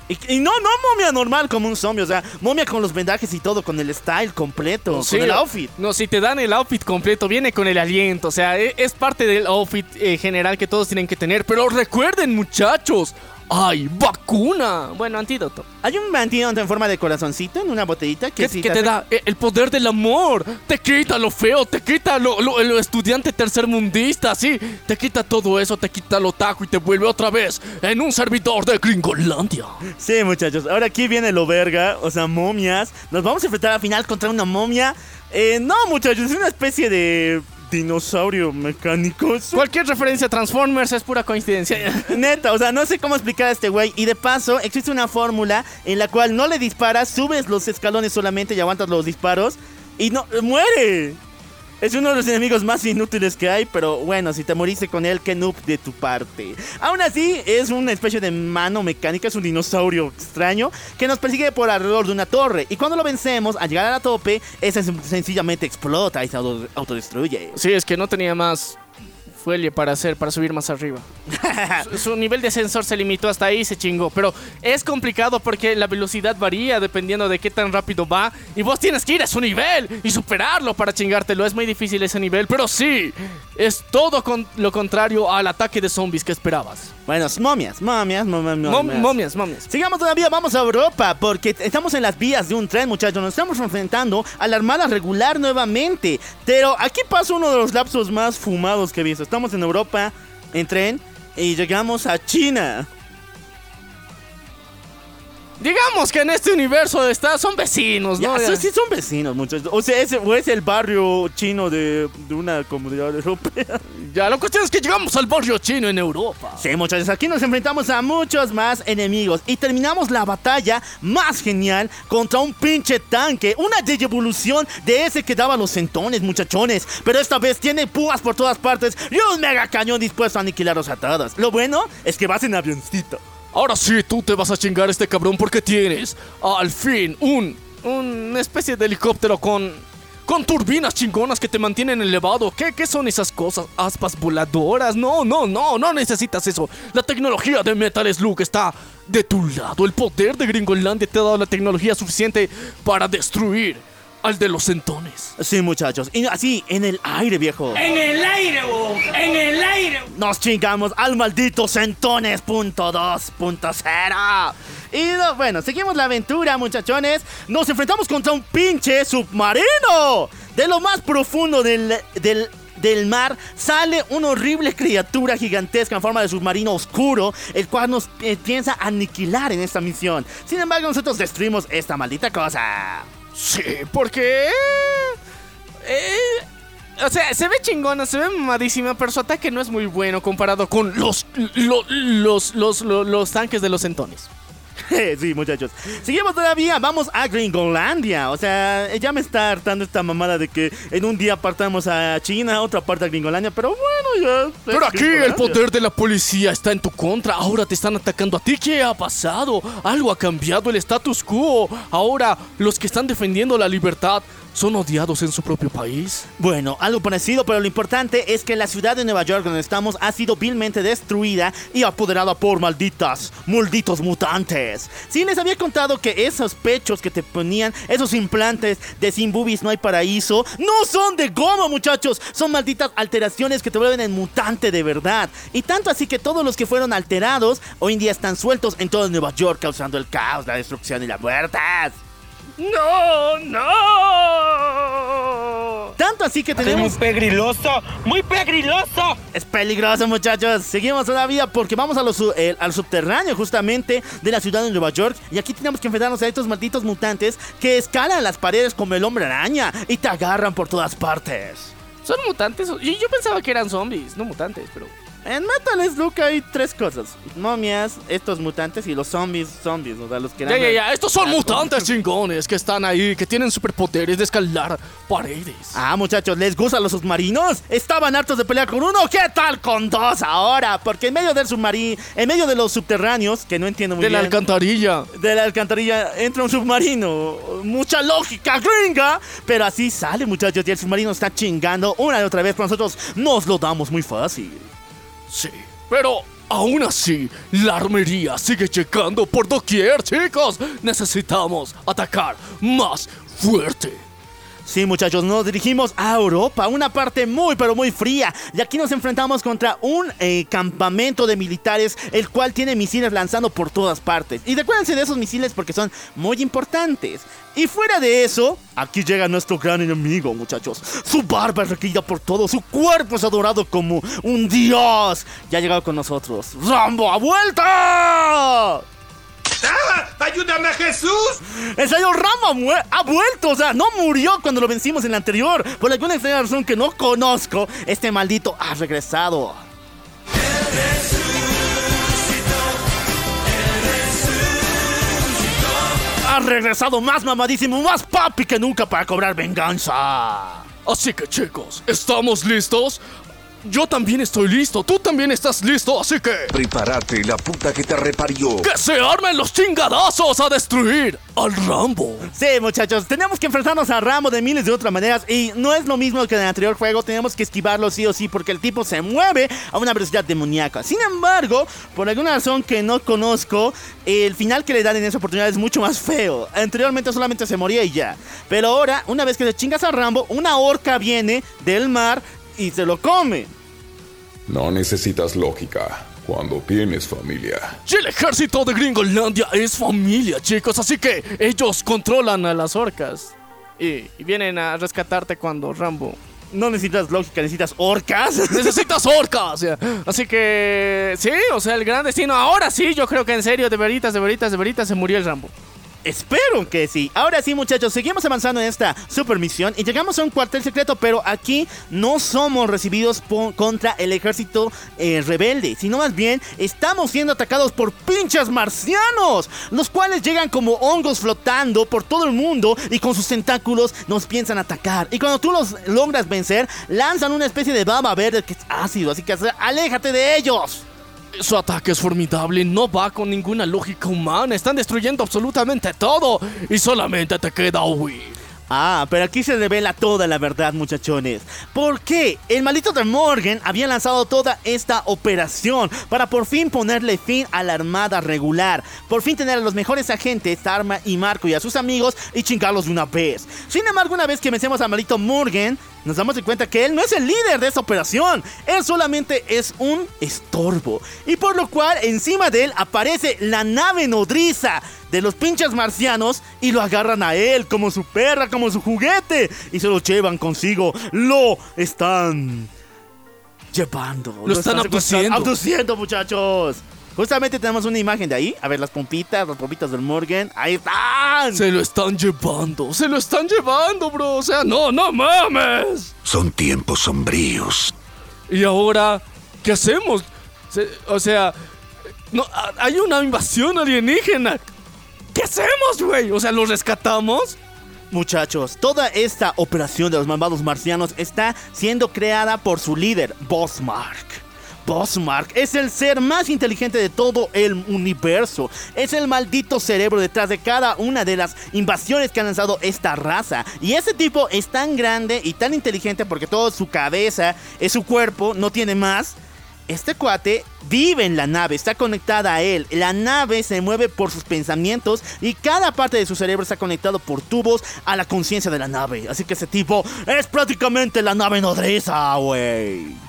S2: Y, y no, no momia normal como un zombie, o sea, momia con los vendajes y todo, con el style completo,
S1: Sí,
S2: con el outfit.
S1: No, si te dan el outfit completo, viene con el aliento. O sea, e- es parte del outfit eh, general que todos tienen que tener. Pero recuerden, muchachos, hay vacuna. Bueno, antídoto.
S2: Hay un antídoto en forma de corazoncito en una botellita que,
S1: ¿Qué,
S2: sí
S1: qué te
S2: hace-
S1: da? Eh, El poder del amor. Te quita lo feo, te quita lo, lo- lo estudiante tercermundista, sí. Te quita todo eso, te quita lo taco y te vuelve otra vez en un servidor de Gringolandia.
S2: Sí, muchachos. Ahora aquí viene lo verga, o sea, momias. Nos vamos a enfrentar al final contra una momia. Eh, no, muchachos, es una especie de dinosaurio mecánico.
S1: Cualquier referencia a Transformers es pura coincidencia.
S2: Neta, o sea, no sé cómo explicar a este güey. Y de paso, existe una fórmula en la cual no le disparas, subes los escalones solamente y aguantas los disparos. Y no, muere. Es uno de los enemigos más inútiles que hay, pero bueno, si te moriste con él, qué noob de tu parte. Aún así, es una especie de mano mecánica, es un dinosaurio extraño que nos persigue por alrededor de una torre. Y cuando lo vencemos, al llegar a la tope, ese sen- sencillamente explota y se auto- autodestruye.
S1: Sí, es que no tenía más fuelle para hacer, para subir más arriba. su, nivel de sensor se limitó hasta ahí se chingó. Pero es complicado porque la velocidad varía dependiendo de qué tan rápido va. Y vos tienes que ir a su nivel y superarlo para chingártelo. Es muy difícil ese nivel, pero sí, es todo con lo contrario al ataque de zombies que esperabas.
S2: Bueno, momias, momias, momias,
S1: Mom-
S2: momias.
S1: momias, momias.
S2: Sigamos todavía, vamos a Europa, porque estamos en las vías de un tren, muchachos. Nos estamos enfrentando a la Armada Regular nuevamente. Pero aquí pasa uno de los lapsos más fumados que he visto. Estamos en Europa, en tren, y llegamos a China.
S1: Digamos que en este universo está, son vecinos,
S2: Ya,
S1: ¿no?
S2: sí, sí son vecinos, muchachos. O sea, ese o es el barrio chino de, de una comunidad europea.
S1: Ya, la cuestión es que llegamos al barrio chino en Europa.
S2: Sí, muchachos, aquí nos enfrentamos a muchos más enemigos y terminamos la batalla más genial contra un pinche tanque, una evolución de ese que daba los centones, muchachones, pero esta vez tiene púas por todas partes y un mega cañón dispuesto a aniquilarlos a todos. Lo bueno es que vas en avioncito.
S1: Ahora sí, tú te vas a chingar este cabrón porque tienes al fin un una especie de helicóptero con con turbinas chingonas que te mantienen elevado. ¿Qué, ¿Qué son esas cosas? ¿Aspas voladoras? No, no, no, no necesitas eso. La tecnología de Metal Slug está de tu lado. El poder de Gringolandia te ha dado la tecnología suficiente para destruir al de los centones.
S2: Sí, muchachos, y así en el aire, viejo.
S4: En el aire, bo, en el aire.
S2: Nos chingamos al maldito Centones punto dos punto cero. Y no, bueno, seguimos la aventura, muchachones. Nos enfrentamos contra un pinche submarino. De lo más profundo del, del, del mar sale una horrible criatura gigantesca en forma de submarino oscuro, el cual nos eh, piensa aniquilar en esta misión. Sin embargo, nosotros destruimos esta maldita cosa.
S1: Sí, porque... eh, o sea, se ve chingona, se ve mamadísima, pero su ataque no es muy bueno comparado con los, lo- los, los, los, los tanques de los centones.
S2: sí, muchachos. Seguimos todavía, vamos a Gringolandia. O sea, ya me está hartando esta mamada de que en un día partamos a China, otra parte a Gringolandia, pero bueno, ya.
S1: Pero aquí el poder de la policía está en tu contra. Ahora te están atacando a ti. ¿Qué ha pasado? Algo ha cambiado el status quo. Ahora los que están defendiendo la libertad son odiados en su propio país.
S2: Bueno, algo parecido, pero lo importante es que la ciudad de Nueva York donde estamos ha sido vilmente destruida y apoderada por malditas, malditos mutantes. Sí, les había contado que esos pechos que te ponían, esos implantes de sin boobies no hay paraíso, no son de goma, muchachos. Son malditas alteraciones que te vuelven en mutante de verdad. Y tanto así que todos los que fueron alterados hoy en día están sueltos en todo Nueva York causando el caos, la destrucción y las muertes.
S1: No, no.
S2: Tanto así que
S4: Es muy
S2: tenemos...
S4: pegriloso, muy pegriloso.
S2: Es peligroso, muchachos. Seguimos todavía porque vamos a lo su- eh, al subterráneo justamente de la ciudad de Nueva York. Y aquí tenemos que enfrentarnos a estos malditos mutantes que escalan las paredes como el hombre araña y te agarran por todas partes.
S1: Son mutantes. Yo, yo pensaba que eran zombies, no mutantes, pero.
S2: En Metal Slug hay tres cosas: momias, estos mutantes y los zombies, zombies, o sea, los que
S1: Ya, ya, ya. Estos son mutantes chingones que están ahí, que tienen superpoderes de escalar paredes.
S2: Ah, muchachos, ¿les gustan los submarinos? Estaban hartos de pelear con uno, ¿qué tal con dos ahora? Porque en medio del submarino, en medio de los subterráneos, que no entiendo muy
S1: de la
S2: bien.
S1: alcantarilla.
S2: de la alcantarilla entra un submarino. Mucha lógica, gringa. Pero así sale, muchachos, y el submarino está chingando una y otra vez. Pero nosotros nos lo damos muy fácil.
S1: Sí. Pero aún así, la armería sigue llegando por doquier, chicos. Necesitamos atacar más fuerte.
S2: Sí, muchachos, nos dirigimos a Europa, una parte muy pero muy fría. Y aquí nos enfrentamos contra un eh, campamento de militares, el cual tiene misiles lanzando por todas partes. Y recuérdense de esos misiles porque son muy importantes. Y fuera de eso, aquí llega nuestro gran enemigo, muchachos. Su barba es requerida por todos, su cuerpo es adorado como un dios. Ya ha llegado con nosotros. ¡Rambo, ha vuelto!
S4: ¡Ayúdame, Jesús!
S2: El señor mue- ha vuelto, o sea, no murió cuando lo vencimos en la anterior. Por alguna extraña razón que no conozco, este maldito ha regresado. Ha regresado más mamadísimo, más papi que nunca para cobrar venganza.
S1: Así que chicos, ¿estamos listos? Yo también estoy listo, tú también estás listo, así que...
S3: Prepárate, la puta que te reparió.
S1: ¡Que se armen los chingadazos a destruir al Rambo!
S2: Sí, muchachos, tenemos que enfrentarnos a Rambo de miles de otras maneras y no es lo mismo que en el anterior juego, tenemos que esquivarlo sí o sí porque el tipo se mueve a una velocidad demoníaca. Sin embargo, por alguna razón que no conozco, el final que le dan en esa oportunidad es mucho más feo. Anteriormente solamente se moría y ya. Pero ahora, una vez que le chingas a Rambo, una orca viene del mar y se lo come.
S5: No necesitas lógica cuando tienes familia.
S1: Y el ejército de Gringolandia es familia, chicos, así que ellos controlan a las orcas. Y, y vienen a rescatarte cuando Rambo...
S2: No necesitas lógica, necesitas orcas.
S1: Necesitas orcas. Así que... Sí, o sea, el gran destino. Ahora sí, yo creo que en serio, de veritas, de veritas, de veritas, se murió el Rambo.
S2: Espero que sí. Ahora sí, muchachos, seguimos avanzando en esta super misión y llegamos a un cuartel secreto, pero aquí no somos recibidos contra el ejército eh, rebelde, sino más bien estamos siendo atacados por pinches marcianos, los cuales llegan como hongos flotando por todo el mundo y con sus tentáculos nos piensan atacar. Y cuando tú los logras vencer, lanzan una especie de baba verde que es ácido, así que aléjate de ellos.
S1: Su ataque es formidable, no va con ninguna lógica humana. Están destruyendo absolutamente todo. Y solamente te queda huir.
S2: Ah, pero aquí se revela toda la verdad, muchachones. ¿Por qué? El maldito de Morgan había lanzado toda esta operación para por fin ponerle fin a la armada regular. Por fin tener a los mejores agentes, Arma y Marco y a sus amigos y chingarlos de una vez. Sin embargo, una vez que vencemos al maldito Morgan, nos damos de cuenta que él no es el líder de esta operación. Él solamente es un estorbo. Y por lo cual, encima de él aparece la nave nodriza de los pinches marcianos y lo agarran a él como su perra, como su juguete. Y se lo llevan consigo. Lo están llevando.
S1: Lo están
S2: secuestrando.
S1: abduciendo.
S2: Abduciendo, muchachos. Justamente tenemos una imagen de ahí. A ver, las pompitas, las pompitas del Morgan. Ahí están.
S1: Se lo están llevando, se lo están llevando, bro. O sea, no, no mames.
S3: Son tiempos sombríos.
S1: Y ahora, ¿qué hacemos? Se- o sea, no, a- hay una invasión alienígena. ¿Qué hacemos, güey? O sea, ¿los rescatamos?
S2: Muchachos, toda esta operación de los malvados marcianos está siendo creada por su líder, Bossmark. Bossmark es el ser más inteligente de todo el universo. Es el maldito cerebro detrás de cada una de las invasiones que ha lanzado esta raza. Y ese tipo es tan grande y tan inteligente porque toda su cabeza es su cuerpo, no tiene más. Este cuate vive en la nave, está conectada a él. La nave se mueve por sus pensamientos y cada parte de su cerebro está conectado por tubos a la conciencia de la nave. Así que ese tipo es prácticamente la nave nodriza, güey.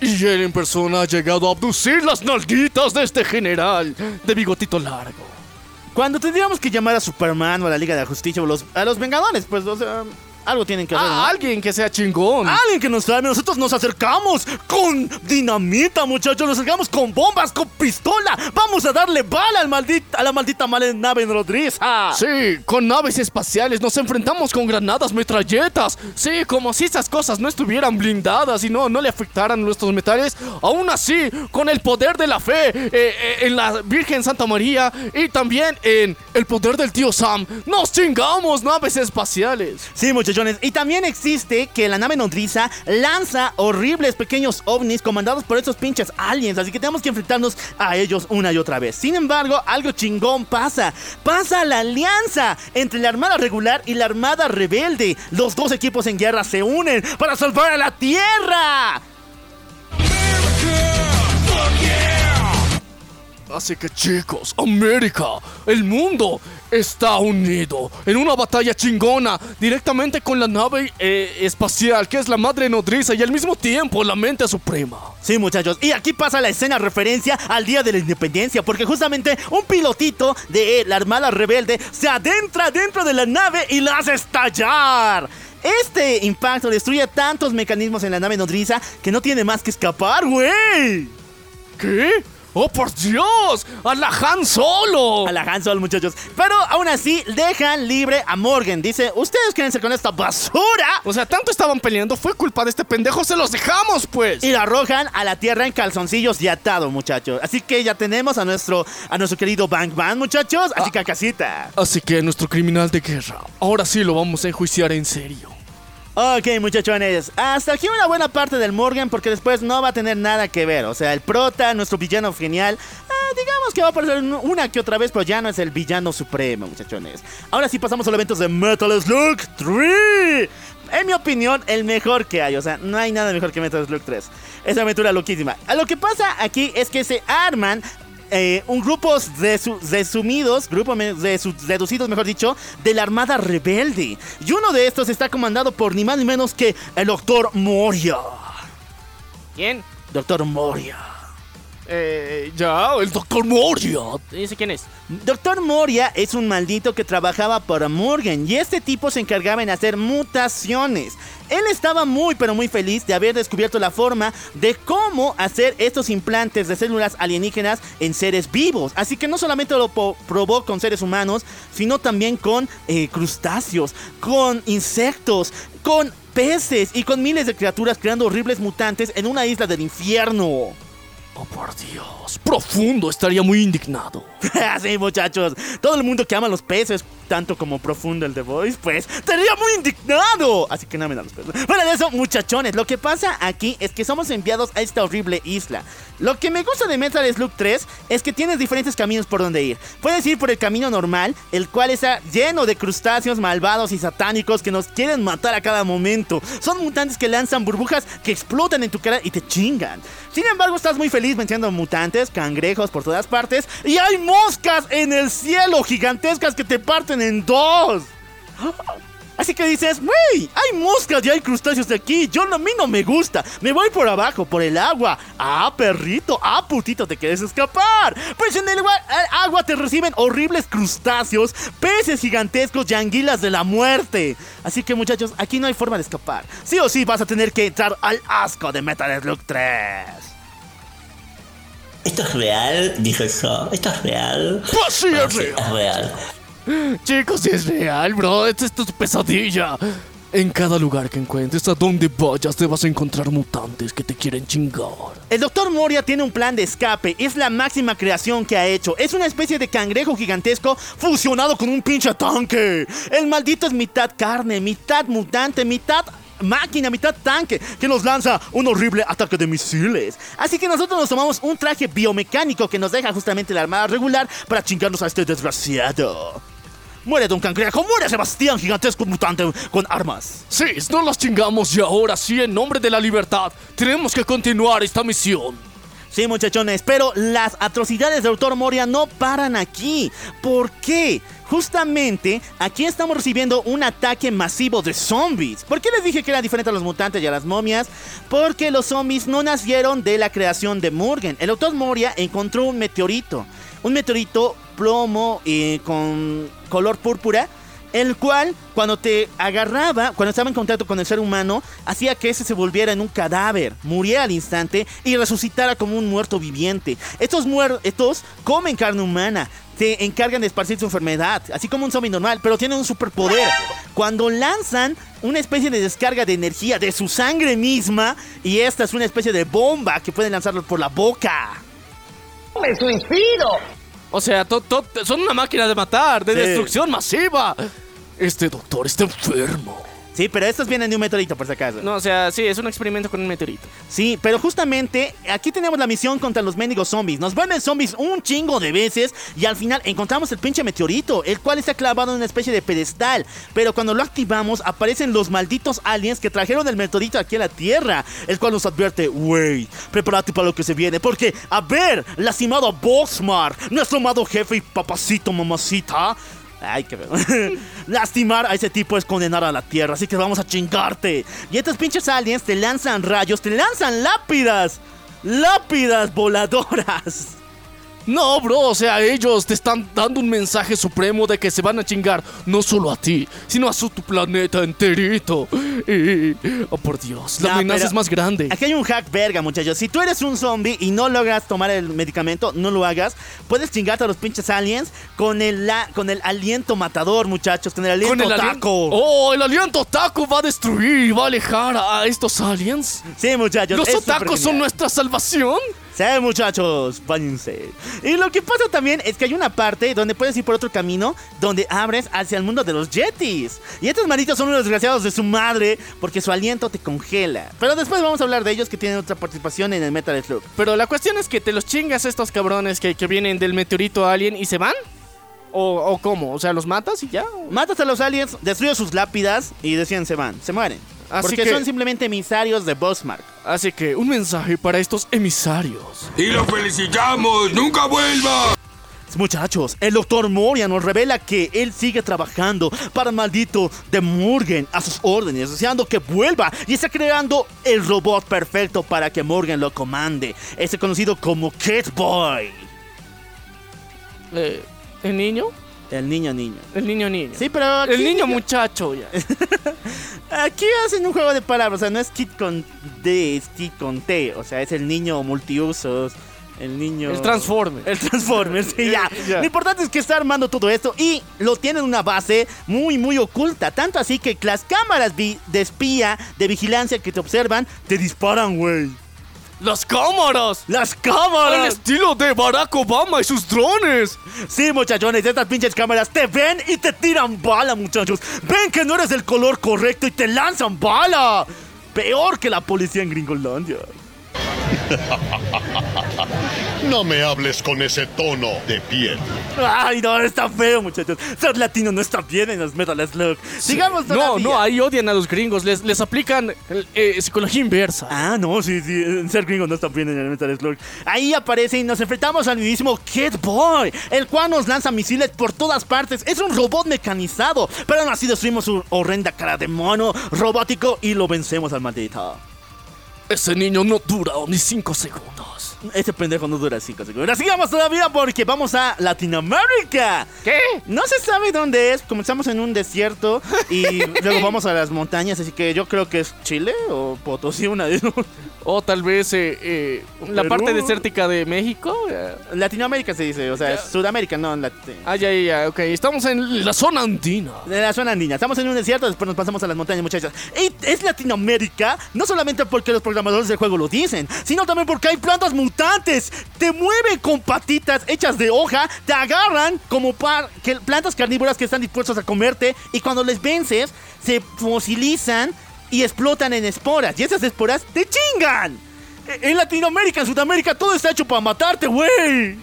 S1: Y él en persona ha llegado a abducir las nalguitas de este general de bigotito largo.
S2: Cuando tendríamos que llamar a Superman o a la Liga de la Justicia o los- a los Vengadores, pues, o sea, Algo tienen que hacer. ¿no?
S1: Ah, alguien que sea chingón.
S2: Alguien que nos salve, nosotros nos acercamos con dinamita, muchachos, nos acercamos con bombas, con pistola. Vamos a darle bala al maldita, a la maldita mala nave nodriza.
S1: Sí, con naves espaciales nos enfrentamos con granadas, metralletas. Sí, como si esas cosas no estuvieran blindadas y no, no le afectaran nuestros metales. Aún así, con el poder de la fe eh, eh, en la Virgen Santa María y también en el poder del tío Sam, nos chingamos naves espaciales.
S2: Sí, Y también existe que la nave nodriza lanza horribles pequeños ovnis comandados por esos pinches aliens. Así que tenemos que enfrentarnos a ellos una y otra vez. Sin embargo, algo chingón pasa. Pasa la alianza entre la Armada Regular y la Armada Rebelde. Los dos equipos en guerra se unen para salvar a la Tierra.
S1: Así que chicos, América, el mundo está unido en una batalla chingona directamente con la nave eh, espacial que es la madre nodriza y al mismo tiempo la mente suprema.
S2: Sí, muchachos, y aquí pasa la escena referencia al Día de la Independencia, porque justamente un pilotito de la Armada Rebelde se adentra dentro de la nave y la hace estallar. Este impacto destruye tantos mecanismos en la nave nodriza que no tiene más que escapar, güey.
S1: ¿Qué? ¡Oh, por Dios! ¡A la Han Solo!
S2: A la Han Solo, muchachos. Pero aún así, dejan libre a Morgan. Dice, ustedes quédense con esta basura.
S1: O sea, tanto estaban peleando, fue culpa de este pendejo, se los dejamos, pues.
S2: Y lo arrojan a la tierra en calzoncillos y atado, muchachos. Así que ya tenemos a nuestro, a nuestro querido Bang Bang, muchachos. Así que a casita.
S1: Así que nuestro criminal de guerra, ahora sí lo vamos a enjuiciar en serio.
S2: Ok, muchachones, hasta aquí una buena parte del Morgan porque después no va a tener nada que ver. O sea, el prota, nuestro villano genial, ah, digamos que va a aparecer una que otra vez, pero ya no es el villano supremo, muchachones. Ahora sí pasamos a los eventos de Metal Slug 3. En mi opinión, el mejor que hay. O sea, no hay nada mejor que Metal Slug 3. Es aventura loquísima. Lo que pasa aquí es que se arman eh, un grupo resu- resumidos, grupo me- resu- reducidos, mejor dicho, de la Armada Rebelde. Y uno de estos está comandado por ni más ni menos que el Doctor Moria.
S1: ¿Quién?
S2: Doctor Moria.
S1: Eh, ya, el doctor Moria.
S6: Dice quién es.
S2: Doctor Moria es un maldito que trabajaba para Morgan y este tipo se encargaba en hacer mutaciones. Él estaba muy pero muy feliz de haber descubierto la forma de cómo hacer estos implantes de células alienígenas en seres vivos. Así que no solamente lo probó con seres humanos, sino también con eh, crustáceos, con insectos, con peces y con miles de criaturas creando horribles mutantes en una isla del infierno.
S1: Oh, por Dios. Profundo, estaría muy indignado.
S2: sí, muchachos. Todo el mundo que ama los peces, tanto como profundo el The Voice, pues, estaría muy indignado. Así que no me dan los peces. Fuera de eso, muchachones, lo que pasa aquí es que somos enviados a esta horrible isla. Lo que me gusta de Metal Slug 3 es que tienes diferentes caminos por donde ir. Puedes ir por el camino normal, el cual está lleno de crustáceos malvados y satánicos que nos quieren matar a cada momento. Son mutantes que lanzan burbujas que explotan en tu cara y te chingan. Sin embargo, estás muy feliz venciendo mutantes, cangrejos por todas partes y hay moscas en el cielo gigantescas que te parten en dos. Así que dices, wey, hay moscas y hay crustáceos de aquí. Yo no, a mí no me gusta. Me voy por abajo, por el agua. Ah, perrito, ah, putito, te quieres escapar. Pues en el agua, el agua te reciben horribles crustáceos, peces gigantescos y anguilas de la muerte. Así que muchachos, aquí no hay forma de escapar. Sí o sí vas a tener que entrar al asco de Metal Slug 3.
S7: ¿Esto es real? Dije yo. ¿Esto es real?
S1: Pues sí, es
S7: Sí,
S1: real.
S7: es real.
S1: Chicos, sí es real, bro. Esta es tu pesadilla. En cada lugar que encuentres, a donde vayas, te vas a encontrar mutantes que te quieren chingar.
S2: El Dr. Moria tiene un plan de escape, es la máxima creación que ha hecho. Es una especie de cangrejo gigantesco fusionado con un pinche tanque. El maldito es mitad carne, mitad mutante, mitad máquina, mitad tanque, que nos lanza un horrible ataque de misiles. Así que nosotros nos tomamos un traje biomecánico que nos deja justamente la armada regular para chingarnos a este desgraciado. Muere Don Cangrejo, muere Sebastián, gigantesco mutante con armas.
S1: Sí, no las chingamos y ahora sí, en nombre de la libertad, tenemos que continuar esta misión.
S2: Sí, muchachones, pero las atrocidades de Doctor Moria no paran aquí. ¿Por qué? Justamente aquí estamos recibiendo un ataque masivo de zombies. ¿Por qué les dije que era diferente a los mutantes y a las momias? Porque los zombies no nacieron de la creación de Morgan. El Doctor Moria encontró un meteorito. Un meteorito plomo eh, con color púrpura el cual cuando te agarraba, cuando estaba en contacto con el ser humano, hacía que ese se volviera en un cadáver, muriera al instante y resucitara como un muerto viviente. Estos muertos comen carne humana, se encargan de esparcir su enfermedad, así como un zombie normal, pero tienen un superpoder. Cuando lanzan una especie de descarga de energía de su sangre misma, y esta es una especie de bomba que pueden lanzarlo por la boca.
S6: ¡Me suicido!
S1: O sea, to- to- son una máquina de matar, de
S2: Sí.
S1: destrucción masiva. Este doctor está enfermo.
S2: Sí, pero estos vienen de un meteorito, por si acaso.
S1: No, o sea, sí, es un experimento con un meteorito.
S2: Sí, pero justamente aquí tenemos la misión contra los mendigos zombies. Nos vuelven zombies un chingo de veces y al final encontramos el pinche meteorito, el cual está clavado en una especie de pedestal. Pero cuando lo activamos aparecen los malditos aliens que trajeron el meteorito aquí a la Tierra, el cual nos advierte, wey, prepárate para lo que se viene, porque a ver, lastimado a Boxmar, nuestro amado jefe y papacito mamacita. Ay, qué ver- Lastimar a ese tipo es condenar a la tierra, así que vamos a chingarte. Y estos pinches aliens te lanzan rayos, te lanzan lápidas. Lápidas voladoras.
S1: No, bro, o sea, ellos te están dando un mensaje supremo de que se van a chingar no solo a ti, sino a su tu planeta enterito. Y, oh, por Dios, la
S2: No,
S1: amenaza es más grande.
S2: Aquí hay un hack verga, muchachos. Si tú eres un zombie y no logras tomar el medicamento, no lo hagas. Puedes chingarte a los pinches aliens con el, la- con el aliento matador, muchachos. Con el aliento
S1: Con el
S2: taco.
S1: Oh, el aliento taco va a destruir y va a alejar a estos aliens.
S2: Sí, muchachos.
S1: ¿Los otacos son nuestra salvación?
S2: Sí, muchachos, váyanse. Y lo que pasa también es que hay una parte donde puedes ir por otro camino donde abres hacia el mundo de los yetis. Y estos maritos son unos desgraciados de su madre porque su aliento te congela. Pero después vamos a hablar de ellos que tienen otra participación en el Metal Slug.
S1: Pero la cuestión es que te los chingas estos cabrones que, que vienen del meteorito alien y se van. ¿O, o cómo? O sea, ¿los matas y ya?
S2: Matas a los aliens, destruyes sus lápidas y decían se van, se mueren.
S1: Así
S2: porque
S1: que-
S2: son simplemente emisarios de Bossmark.
S1: Así que un mensaje para estos emisarios.
S3: Y lo felicitamos, nunca vuelva.
S2: Muchachos, el doctor Moria nos revela que él sigue trabajando para el maldito de Morgan a sus órdenes, deseando que vuelva y está creando el robot perfecto para que Morgan lo comande. Ese conocido como Catboy,
S1: Eh, ¿El niño?
S2: El niño niño.
S1: El niño niño.
S2: Sí, pero aquí,
S1: El niño muchacho ya.
S2: aquí hacen un juego de palabras, o sea, no es Kit con D, es Kit con T, o sea, es el niño multiusos. El niño.
S1: El Transformer.
S2: El Transformer, sí, ya.
S1: Ya.
S2: Lo importante es que está armando todo esto y lo tiene en una base muy, muy oculta. Tanto así que las cámaras de espía, de vigilancia que te observan, te disparan, güey.
S1: ¡Las cámaras!
S2: ¡Las
S1: ¡Al
S2: cámaras!
S1: estilo de Barack Obama y sus drones!
S2: Sí, muchachones, estas pinches cámaras te ven y te tiran bala, muchachos. Ven que no eres del color correcto y te lanzan bala. Peor que la policía en Gringolandia.
S8: No me hables con ese tono de piel.
S2: Ay, no, está feo, muchachos. Ser latino no está bien en los Metal Slug. Sigamos
S1: No,
S2: todavía.
S1: no, ahí odian a los gringos. Les, les aplican eh, psicología inversa.
S2: Ah, no, sí, sí, ser gringo no está bien en el Metal Slug. Ahí aparece y nos enfrentamos al mismísimo Kid Boy, el cual nos lanza misiles por todas partes. Es un robot mecanizado, pero aún así destruimos su horrenda cara de mono robótico y lo vencemos al maldito.
S1: Ese niño no dura ni cinco segundos.
S2: Ese pendejo no dura 5 segundos. Sigamos todavía porque vamos a Latinoamérica.
S1: ¿Qué?
S2: No se sabe dónde es. Comenzamos en un desierto y luego vamos a las montañas. Así que yo creo que es Chile o Potosí, una de.
S1: O tal vez eh, eh, la parte desértica de México. eh.
S2: Latinoamérica se dice, o sea, es Sudamérica, no
S1: Ah, ya, ya, ya, ok. Estamos en la zona andina.
S2: De la zona andina. Estamos en un desierto, después nos pasamos a las montañas, muchachas. Y es Latinoamérica, no solamente porque los programadores del juego lo dicen, sino también porque hay plantas mutantes. Te mueven con patitas hechas de hoja, te agarran como plantas carnívoras que están dispuestos a comerte y cuando les vences, se fosilizan y explotan en esporas. Y esas esporas te chingan. E- En Latinoamérica, en Sudamérica, todo está hecho para matarte, güey.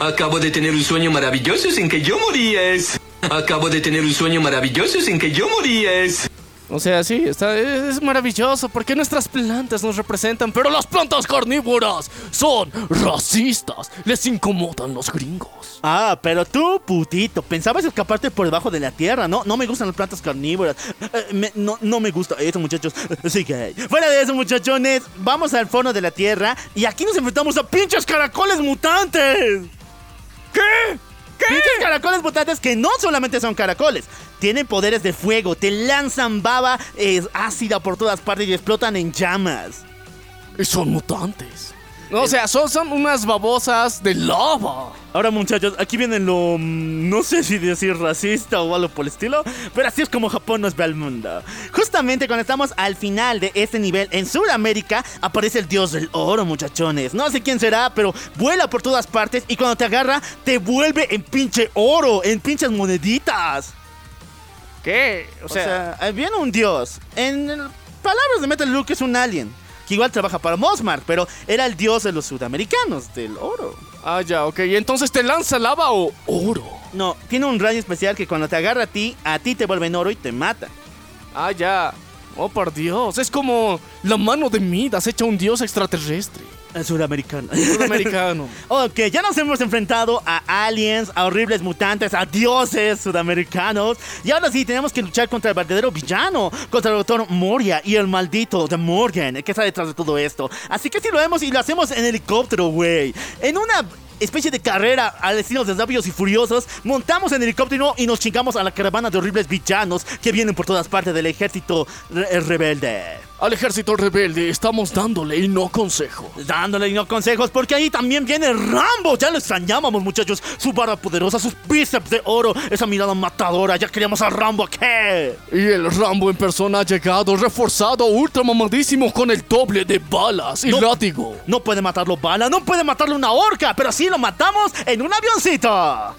S9: Acabo de tener un sueño maravilloso sin que yo moríes. Acabo de tener un sueño maravilloso sin que yo moríes.
S1: O sea, sí, está, es, es maravilloso porque nuestras plantas nos representan, pero las plantas carnívoras son racistas. Les incomodan los gringos.
S2: Ah, pero tú, putito, pensabas escaparte por debajo de la tierra, ¿no? No me gustan las plantas carnívoras. Eh, me- no, no me gusta eso, muchachos. Sí que... Fuera de eso, muchachones, vamos al fondo de la tierra y aquí nos enfrentamos a pinches caracoles mutantes. ¿Qué? ¿Qué? Pinches caracoles mutantes que no solamente son caracoles, tienen poderes de fuego, te lanzan baba eh, ácida por todas partes y explotan en llamas.
S1: Y son mutantes. O sea, son, son unas babosas de lava.
S2: Ahora muchachos, aquí viene lo... mm, no sé si decir racista o algo por el estilo, pero así es como Japón nos ve al mundo. Justamente cuando estamos al final de este nivel en Sudamérica, aparece el dios del oro, muchachones. No sé quién será, pero vuela por todas partes y cuando te agarra, te vuelve en pinche oro, en pinches moneditas.
S1: ¿Qué?
S2: O sea, viene un dios. En palabras de Metal Slug es un alien. Que igual trabaja para Mosmar, pero era el dios de los sudamericanos, del oro.
S1: Ah, ya, ok. ¿Y entonces te lanza lava o oro?
S2: No, tiene un rayo especial que cuando te agarra a ti, a ti te vuelve en oro y te mata.
S1: Ah, ya. Oh, por Dios. Es como la mano de Midas hecha un dios extraterrestre.
S2: El sudamericano.
S1: Sudamericano.
S2: ok, ya nos hemos enfrentado a aliens, a horribles mutantes, a dioses sudamericanos. Y ahora sí, tenemos que luchar contra el verdadero villano, contra el doctor Moria y el maldito de Morgan, que está detrás de todo esto. Así que sí lo vemos y lo hacemos en helicóptero, güey. En una especie de carrera al estilo de Rápidos y Furiosos, montamos en helicóptero y nos chingamos a la caravana de horribles villanos que vienen por todas partes del ejército re- rebelde.
S1: Al ejército rebelde estamos dándole y no consejo.
S2: Dándole y no consejos, porque ahí también viene Rambo. Ya lo extrañábamos, muchachos. Su barra poderosa, sus bíceps de oro, esa mirada matadora. Ya queríamos a Rambo, ¿qué?
S1: Y el Rambo en persona ha llegado reforzado, ultra mamadísimo con el doble de balas y
S2: No.
S1: látigo.
S2: No puede matarlo bala, no puede matarlo una horca, pero sí lo matamos en un avioncito.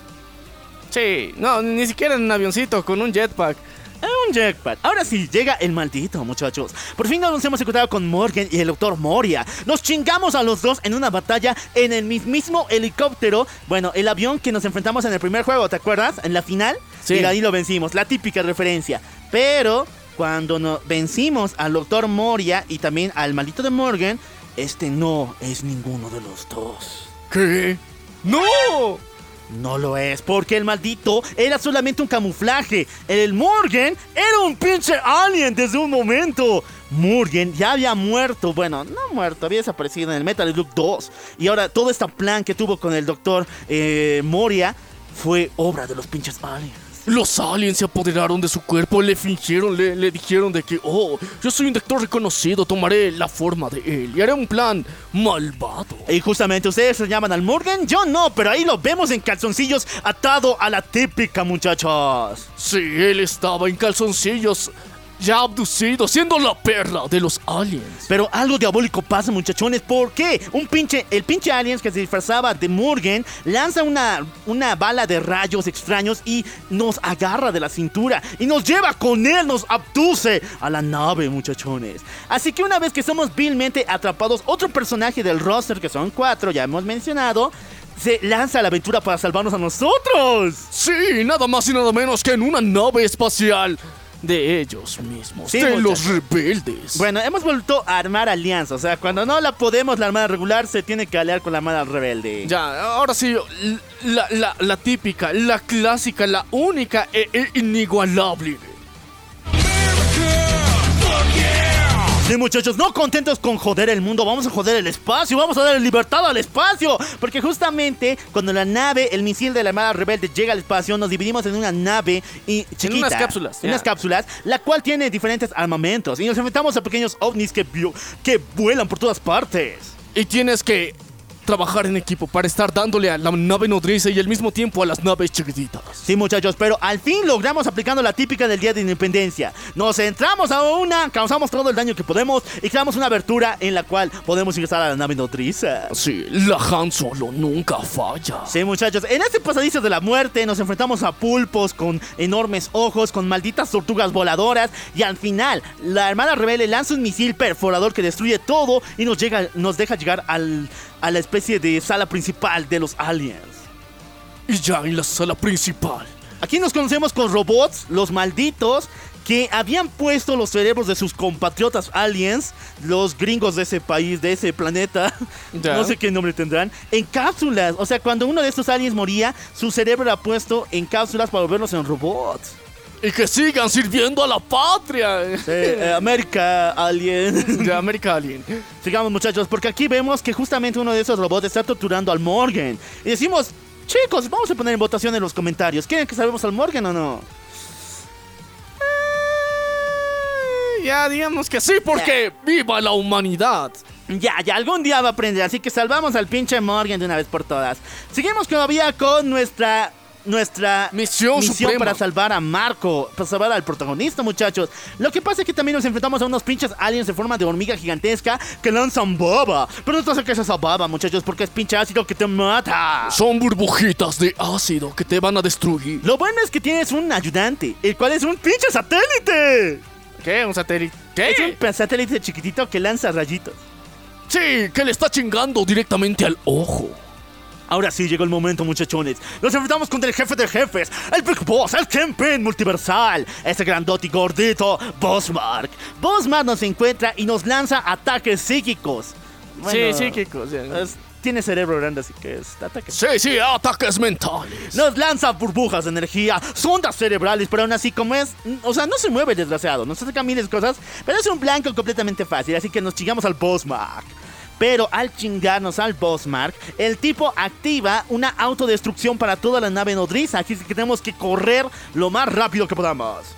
S1: Sí, no, ni siquiera en un avioncito, con un jetpack.
S2: En un jetpack. Ahora sí, llega el maldito, muchachos. Por fin nos hemos encontrado con Morgan y el doctor Moria. Nos chingamos a los dos en una batalla en el mismísimo helicóptero. Bueno, el avión que nos enfrentamos en el primer juego, ¿te acuerdas? En la final.
S1: Sí.
S2: Y ahí lo vencimos, la típica referencia. Pero cuando nos vencimos al doctor Moria y también al maldito de Morgan, este no es ninguno de los dos.
S1: ¿Qué? ¡No!
S2: No lo es, porque el maldito era solamente un camuflaje. El Morgan era un pinche alien desde un momento. Morgan ya había muerto, bueno, no muerto, había desaparecido en el Metal Slug 2. Y ahora todo este plan que tuvo con el doctor eh, Moria fue obra de los pinches aliens.
S1: Los aliens se apoderaron de su cuerpo, le fingieron, le, le dijeron de que, oh, yo soy un doctor reconocido, tomaré la forma de él y haré un plan malvado.
S2: Y justamente ustedes se llaman al Morgan, yo no, pero ahí lo vemos en calzoncillos atado a la típica, muchachos.
S1: Sí, él estaba en calzoncillos, ya abducido, siendo la perla de los aliens.
S2: Pero algo diabólico pasa, muchachones. ¿Por qué? Un pinche, el pinche aliens que se disfrazaba de Morgan lanza una, una bala de rayos extraños y nos agarra de la cintura y nos lleva con él, nos abduce a la nave, muchachones. Así que una vez que somos vilmente atrapados, otro personaje del roster, que son cuatro, ya hemos mencionado, se lanza a la aventura para salvarnos a nosotros.
S1: Sí, nada más y nada menos que en una nave espacial de ellos mismos,
S2: Sí,
S1: de los rebeldes.
S2: Bueno, hemos vuelto a armar alianza. O sea, cuando no la podemos, la armada regular se tiene que aliar con la armada rebelde.
S1: Ya, ahora sí, la, la- la típica, la clásica, la única e, e inigualable.
S2: Sí, muchachos, no contentos con joder el mundo, vamos a joder el espacio, vamos a dar libertad al espacio. Porque justamente cuando la nave, el misil de la Armada Rebelde llega al espacio, nos dividimos en una nave y chiquita.
S1: unas cápsulas,
S2: En
S1: ya.
S2: unas cápsulas, la cual tiene diferentes armamentos. Y nos enfrentamos a pequeños ovnis que, que vuelan por todas partes.
S1: Y tienes que trabajar en equipo para estar dándole a la nave nodriza y al mismo tiempo a las naves chiquititas.
S2: Sí, muchachos, pero al fin logramos aplicando la típica del Día de Independencia. Nos entramos a una, causamos todo el daño que podemos y creamos una abertura en la cual podemos ingresar a la nave nodriza.
S1: Sí, la Han Solo nunca falla.
S2: Sí, muchachos, en este pasadizo de la muerte nos enfrentamos a pulpos con enormes ojos, con malditas tortugas voladoras y al final la Armada Rebelde lanza un misil perforador que destruye todo y nos, llega, nos deja llegar al, a la especie de sala principal de los aliens.
S1: Y ya en la sala principal.
S2: Aquí nos conocemos con robots, los malditos, que habían puesto los cerebros de sus compatriotas aliens, los gringos de ese país, de ese planeta, no sé qué nombre tendrán, en cápsulas. O sea, cuando uno de estos aliens moría, su cerebro era puesto en cápsulas para volverlos en robots.
S1: Y que sigan sirviendo a la patria.
S2: Eh, América, alien.
S1: De América Alien.
S2: Sigamos, muchachos, porque aquí vemos que justamente uno de esos robots está torturando al Morgan. Y decimos, chicos, vamos a poner en votación en los comentarios. ¿Quieren que salvemos al Morgan o no?
S1: Ya, digamos que sí, porque viva la humanidad.
S2: Ya, ya, algún día va a aprender, así que salvamos al pinche Morgan de una vez por todas. Seguimos todavía con nuestra nuestra
S1: Misión suprema.
S2: para salvar a Marco, para salvar al protagonista, muchachos. Lo que pasa es que también nos enfrentamos a unos pinches aliens de forma de hormiga gigantesca que lanzan baba. Pero no te acerques a esa baba, muchachos, porque es pinche ácido que te mata.
S1: Son burbujitas de ácido que te van a destruir.
S2: Lo bueno es que tienes un ayudante, el cual es un pinche satélite.
S1: ¿Qué? ¿Un satélite?
S2: Es
S1: ¿Qué?
S2: un satélite chiquitito que lanza rayitos.
S1: Sí, que le está chingando directamente al ojo.
S2: Ahora sí llegó el momento, muchachones. Nos enfrentamos contra el jefe de jefes, el Big Boss, el Kingpin multiversal, ese grandote y gordito, Bossmark. Bossmark nos encuentra y nos lanza ataques psíquicos.
S1: sí, cosa.
S2: es- tiene cerebro grande, así que es ataques.
S1: Sí, sí, ataques mentales.
S2: Nos lanza burbujas de energía, sondas cerebrales, pero aún así como es... O sea, no se mueve el desgraciado, nos hace miles cosas, pero es un blanco completamente fácil, así que nos chingamos al Bossmark. Pero al chingarnos al Bossmark, el tipo activa una autodestrucción para toda la nave nodriza, así que tenemos que correr lo más rápido que podamos.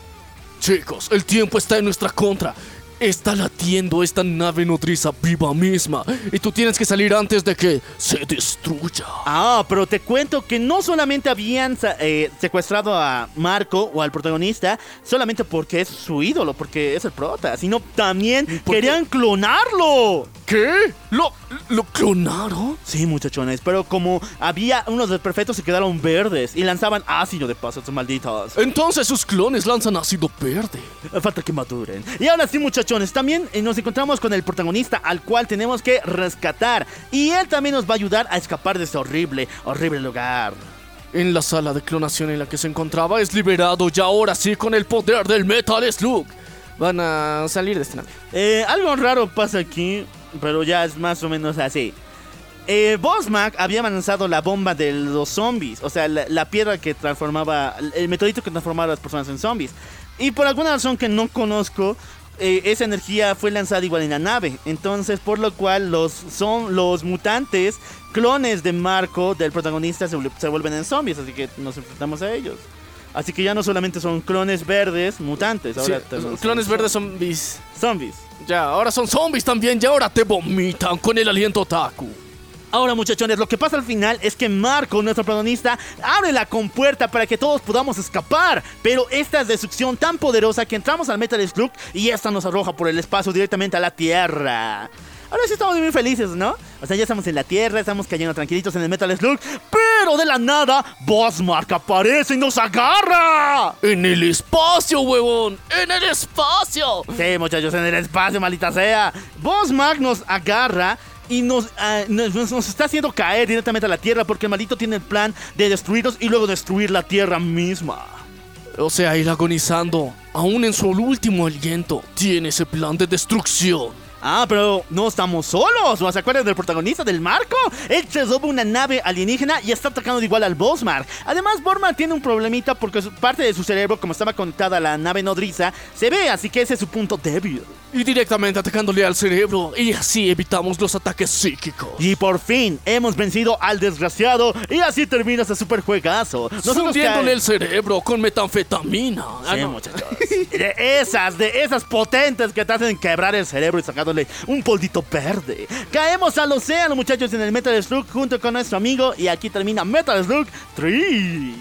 S1: Chicos, el tiempo está en nuestra contra. Está latiendo esta nave nodriza viva misma. Y tú tienes que salir antes de que se destruya.
S2: Ah, pero te cuento que no solamente habían eh, secuestrado a Marco o al protagonista solamente porque es su ídolo, porque es el prota, sino también
S1: qué?
S2: querían clonarlo.
S1: ¿Qué? ¿Lo, lo clonaron?
S2: Sí, muchachones, pero como había unos desperfectos se quedaron verdes y lanzaban ácido de paso, estos malditos.
S1: Entonces sus clones lanzan ácido verde.
S2: Falta que maduren. Y ahora sí, muchachones, también eh, nos encontramos con el protagonista al cual tenemos que rescatar. Y él también nos va a ayudar a escapar de este horrible, horrible lugar.
S1: En la sala de clonación en la que se encontraba es liberado y ahora sí con el poder del Metal Slug. Van a salir de esta nave.
S2: Eh, algo raro pasa aquí, pero ya es más o menos así. Eh, Bosmac había lanzado la bomba de los zombies, o sea, la, piedra que transformaba, el meteorito que transformaba a las personas en zombies. Y por alguna razón que no conozco, eh, esa energía fue lanzada igual en la nave. Entonces, por lo cual los son los mutantes, clones de Marco, del protagonista, se vuelven en zombies, así que nos enfrentamos a ellos. Así que ya no solamente son clones verdes, mutantes,
S1: Sí,
S2: ahora son
S1: clones verdes zombies.
S2: zombies.
S1: Ya, ahora son zombies también y ahora te vomitan con el aliento otaku.
S2: Ahora muchachones, lo que pasa al final es que Marco, nuestro protagonista, abre la compuerta para que todos podamos escapar. Pero esta es destrucción tan poderosa que entramos al Metal Slug y esta nos arroja por el espacio directamente a la Tierra. Ahora sí estamos muy felices, ¿no? O sea, ya estamos en la Tierra, estamos cayendo tranquilitos en el Metal Slug, pero de la nada, Bossmark aparece y nos agarra.
S1: En el espacio, huevón. En el espacio.
S2: Sí, muchachos, en el espacio, maldita sea. Bossmark nos agarra y nos, ah, nos, nos- nos está haciendo caer directamente a la Tierra porque el maldito tiene el plan de destruirnos y luego destruir la Tierra misma.
S1: O sea, ir agonizando, aún en su último aliento, tiene ese plan de destrucción.
S2: Ah, pero no estamos solos. ¿No se acuerdan del protagonista del marco? Él se roba una nave alienígena y está atacando igual al Bossmark. Además, Borman tiene un problemita porque parte de su cerebro, como estaba conectada a la nave nodriza, se ve, así que ese es su punto débil.
S1: Y directamente atacándole al cerebro, y así evitamos los ataques psíquicos.
S2: Y por fin hemos vencido al desgraciado y así termina este super juegazo.
S1: Fundiéndole
S2: cae-
S1: el cerebro con metanfetamina. Ah, no.
S2: muchachos. De esas, de esas potentes que te hacen quebrar el cerebro y un polvito verde. Caemos al océano, muchachos, en el Metal Slug junto con nuestro amigo. Y aquí termina Metal Slug 3.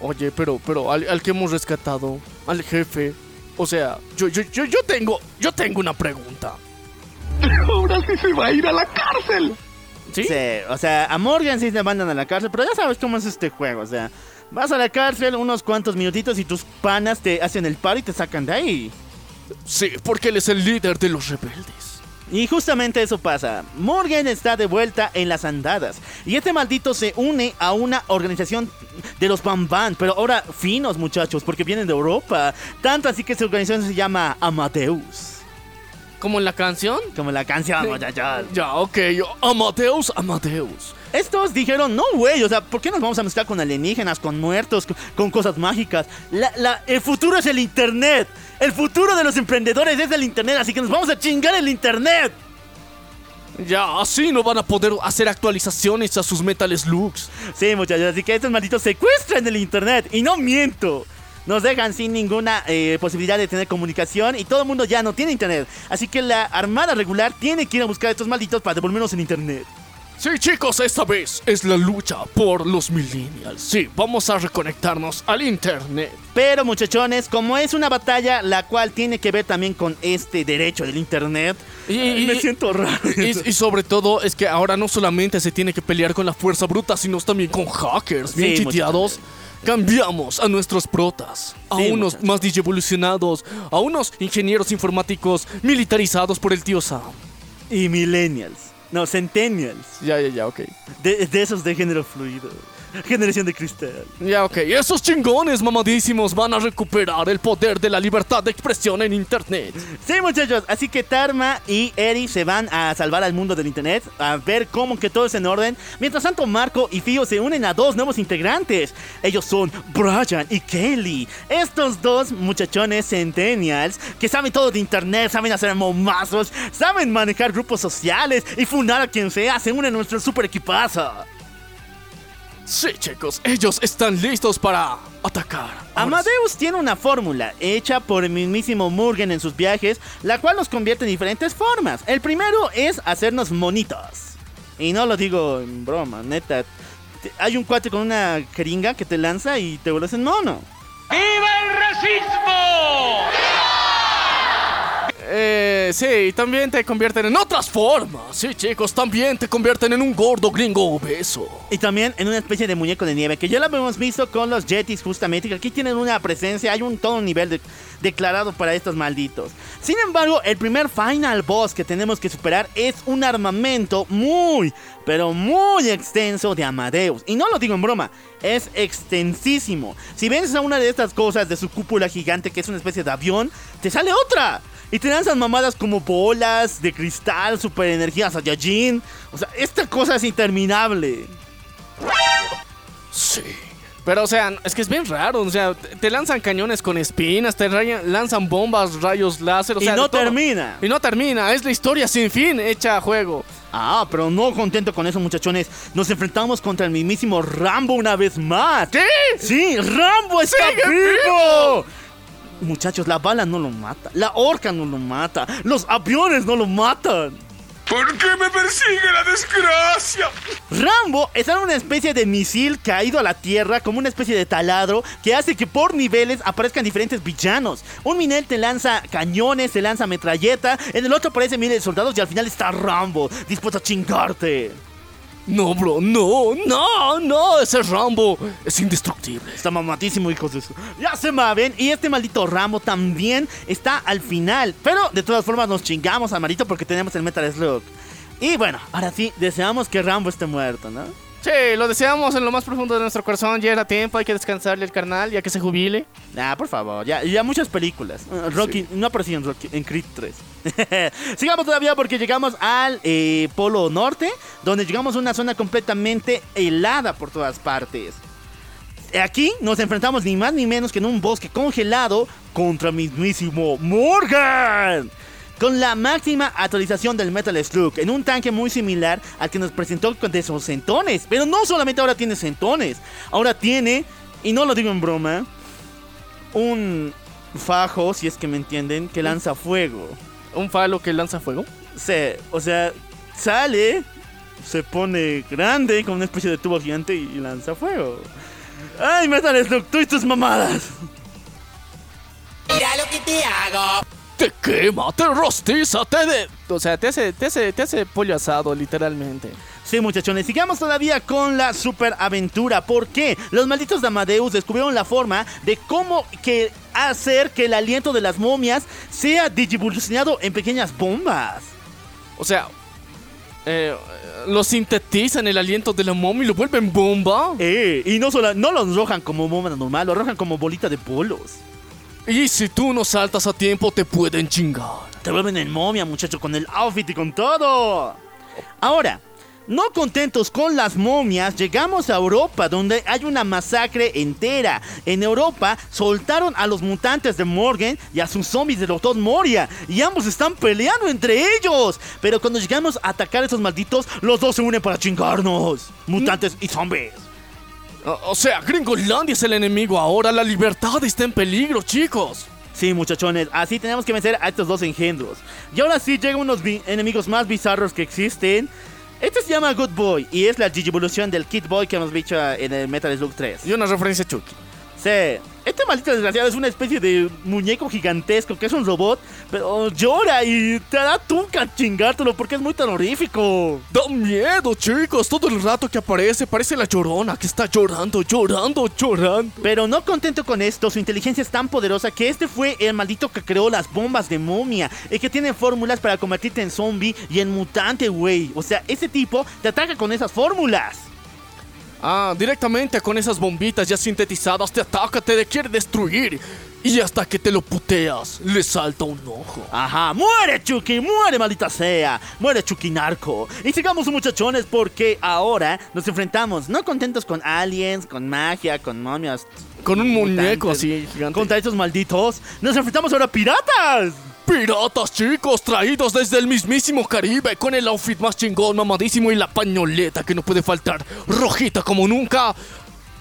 S1: Oye, pero, pero al, al que hemos rescatado, al jefe. O sea, yo, yo, yo, yo tengo, yo tengo una pregunta.
S3: Ahora sí se va a ir a la cárcel.
S1: ¿Sí?
S2: Sí, o sea, a Morgan sí le mandan a la cárcel, pero ya sabes cómo es este juego. O sea, vas a la cárcel unos cuantos minutitos y tus panas te hacen el paro y te sacan de ahí.
S1: Sí, porque él es el líder de los rebeldes.
S2: Y justamente eso pasa. Morgan está de vuelta en las andadas. Y este maldito se une a una organización de los Bam Bam. Pero ahora finos, muchachos, porque vienen de Europa. Tanto así que su organización se llama Amadeus.
S1: ¿Como en la canción?
S2: Como la canción, muchachos.
S1: Ya, ok. Amadeus, Amadeus.
S2: Estos dijeron, no, güey, o sea, ¿por qué nos vamos a mezclar con alienígenas, con muertos, con, con cosas mágicas? La- la- el futuro es el Internet. El futuro de los emprendedores es el Internet, así que nos vamos a chingar el Internet.
S1: Ya, así no van a poder hacer actualizaciones a sus Metal Slugs.
S2: Sí, muchachos, así que estos malditos secuestran el internet. Y no miento. nos dejan sin ninguna eh, posibilidad de tener comunicación y todo el mundo ya no tiene internet. Así que la armada regular tiene que ir a buscar a estos malditos para devolvernos en internet.
S1: Sí, chicos, esta vez es la lucha por los millennials. Sí, vamos a reconectarnos al internet.
S2: Pero muchachones, como es una batalla la cual tiene que ver también con este derecho del internet,
S1: Y,
S2: me siento raro.
S1: y- y sobre todo es que ahora no solamente se tiene que pelear con la fuerza bruta, sino también con hackers bien
S2: Sí,
S1: chiteados. Cambiamos a nuestros protas, a
S2: Sí,
S1: unos
S2: muchachos.
S1: más digievolucionados, a unos ingenieros informáticos militarizados por el tío Sam.
S2: y millennials. No, centennials.
S1: Ya, ya, ya, ok.
S2: De, de esos de género fluido. Generación de cristal.
S1: Ya, ok. Esos chingones mamadísimos van a recuperar el poder de la libertad de expresión en internet.
S2: Sí, muchachos. Así que Tarma y Eri se van a salvar al mundo del internet. A ver cómo que todo es en orden. Mientras tanto, Marco y Fío se unen a dos nuevos integrantes. Ellos son Brian y Kelly. Estos dos muchachones centennials que saben todo de internet, saben hacer momazos, saben manejar grupos sociales y fundar a quien sea, se unen a nuestro super equipazo.
S1: Sí, chicos, ellos están listos para atacar.
S2: Amadeus tiene una fórmula hecha por el mismísimo Murgen en sus viajes, la cual nos convierte en diferentes formas. El primero es hacernos monitos. Y no lo digo en broma, neta. Hay un cuate con una jeringa que te lanza y te vuelves en mono.
S4: ¡Viva el racismo!
S1: Eh, sí, también te convierten en otras formas. Sí, chicos, también te convierten en un gordo gringo obeso.
S2: Y también en una especie de muñeco de nieve, que ya lo hemos visto con los Yetis justamente, que aquí tienen una presencia, hay un todo nivel de- declarado para estos malditos. Sin embargo, el primer final boss que tenemos que superar es un armamento muy, pero muy extenso de Amadeus. Y no lo digo en broma, es extensísimo. Si vences a una de estas cosas de su cúpula gigante, que es una especie de avión, te sale otra. Y te lanzan mamadas como bolas de cristal, super energía Saiyajin. O sea, esta cosa es interminable.
S1: Sí. Pero, o sea, es que es bien raro. O sea, te lanzan cañones con espinas, te rayan- lanzan bombas, rayos láser. O
S2: Y no termina.
S1: Y no termina. Es la historia sin fin hecha a juego.
S2: Ah, pero no contento con eso, muchachones. Nos enfrentamos contra el mismísimo Rambo una vez más.
S1: ¿Qué?
S2: Sí, Rambo está
S1: ¡Sigue
S2: vivo. Muchachos, la bala no lo mata, la horca no lo mata, los aviones no lo matan.
S3: ¿Por qué me persigue la desgracia?
S2: Rambo es una especie de misil caído a la tierra como una especie de taladro que hace que por niveles aparezcan diferentes villanos. Un minel te lanza cañones, te lanza metralleta, en el otro aparecen miles de soldados y al final está Rambo, dispuesto a chingarte.
S1: No, bro, no, no, no. Ese Rambo es indestructible.
S2: Está mamatísimo, hijos de su. Ya se maven. Y este maldito Rambo también está al final. Pero de todas formas nos chingamos al maldito porque tenemos el Metal Slug. Y bueno, ahora sí, deseamos que Rambo esté muerto, ¿no?
S1: Sí, lo deseamos en lo más profundo de nuestro corazón. Ya era tiempo, hay que descansarle el carnal, ya que se jubile.
S2: Ah, por favor, ya, ya muchas películas. Uh, Rocky, no apareció en Rocky, en Creed 3. Sigamos todavía porque llegamos al eh, Polo Norte, donde llegamos a una zona completamente helada por todas partes. Aquí nos enfrentamos ni más ni menos que en un bosque congelado contra mismísimo Morgan. Con la máxima actualización del Metal Slug en un tanque muy similar al que nos presentó con de sus centones. Pero no solamente ahora tiene centones, ahora tiene, y no lo digo en broma, un fajo, si es que me entienden, que lanza fuego.
S1: Un falo que lanza fuego.
S2: Se, o sea, sale, se pone grande con una especie de tubo gigante y lanza fuego. ¡Ay, Metal Slug, tú y tus mamadas!
S4: Mira lo que te hago.
S1: Te quema, te rostiza, te de... O sea, te hace, te hace, te hace pollo asado, literalmente.
S2: Sí, muchachones, sigamos todavía con la super aventura. ¿Por qué? Los malditos de Amadeus descubrieron la forma de cómo que hacer que el aliento de las momias sea digivolucionado en pequeñas bombas.
S1: O sea, eh, lo sintetizan el aliento de la momia y lo vuelven bomba.
S2: Eh, y no solo no lo arrojan como bomba normal, lo arrojan como bolita de polos.
S1: Y si tú no saltas a tiempo, te pueden chingar.
S2: Te vuelven en momia, muchacho, con el outfit y con todo. Ahora, no contentos con las momias, llegamos a Europa, donde hay una masacre entera. En Europa soltaron a los mutantes de Morgan y a sus zombies de Doctor Moria, y ambos están peleando entre ellos. Pero cuando llegamos a atacar a esos malditos, los dos se unen para chingarnos. Mutantes y zombies.
S1: O, sea, Gringolandia es el enemigo ahora, la libertad está en peligro, chicos.
S2: Sí, muchachones, así tenemos que vencer a estos dos engendros. Y ahora sí llegan unos enemigos más bizarros que existen. Este se llama Good Boy y es la evolución del Kid Boy que hemos visto en el Metal Slug 3.
S1: Y una referencia a Chucky.
S2: Sí, este maldito desgraciado es una especie de muñeco gigantesco que es un robot, pero llora y te da tuca chingártelo porque es muy terrorífico.
S1: Da miedo, chicos. Todo el rato que aparece parece la llorona que está llorando, llorando, llorando.
S2: Pero no contento con esto, su inteligencia es tan poderosa que este fue el maldito que creó las bombas de momia y que tiene fórmulas para convertirte en zombie y en mutante, güey. O sea, ese tipo te ataca con esas fórmulas.
S1: Ah, directamente con esas bombitas ya sintetizadas te ataca, te quiere destruir. Y hasta que te lo puteas, le salta un ojo.
S2: Ajá, muere Chucky, muere maldita sea, muere Chucky narco. Y sigamos muchachones porque ahora nos enfrentamos, no contentos con aliens, con magia, con momias.
S1: Con un muñeco así gigante.
S2: Contra estos malditos, nos enfrentamos ahora a piratas.
S1: Piratas, chicos, traídos desde el mismísimo Caribe con el outfit más chingón, mamadísimo y la pañoleta que no puede faltar, rojita como nunca.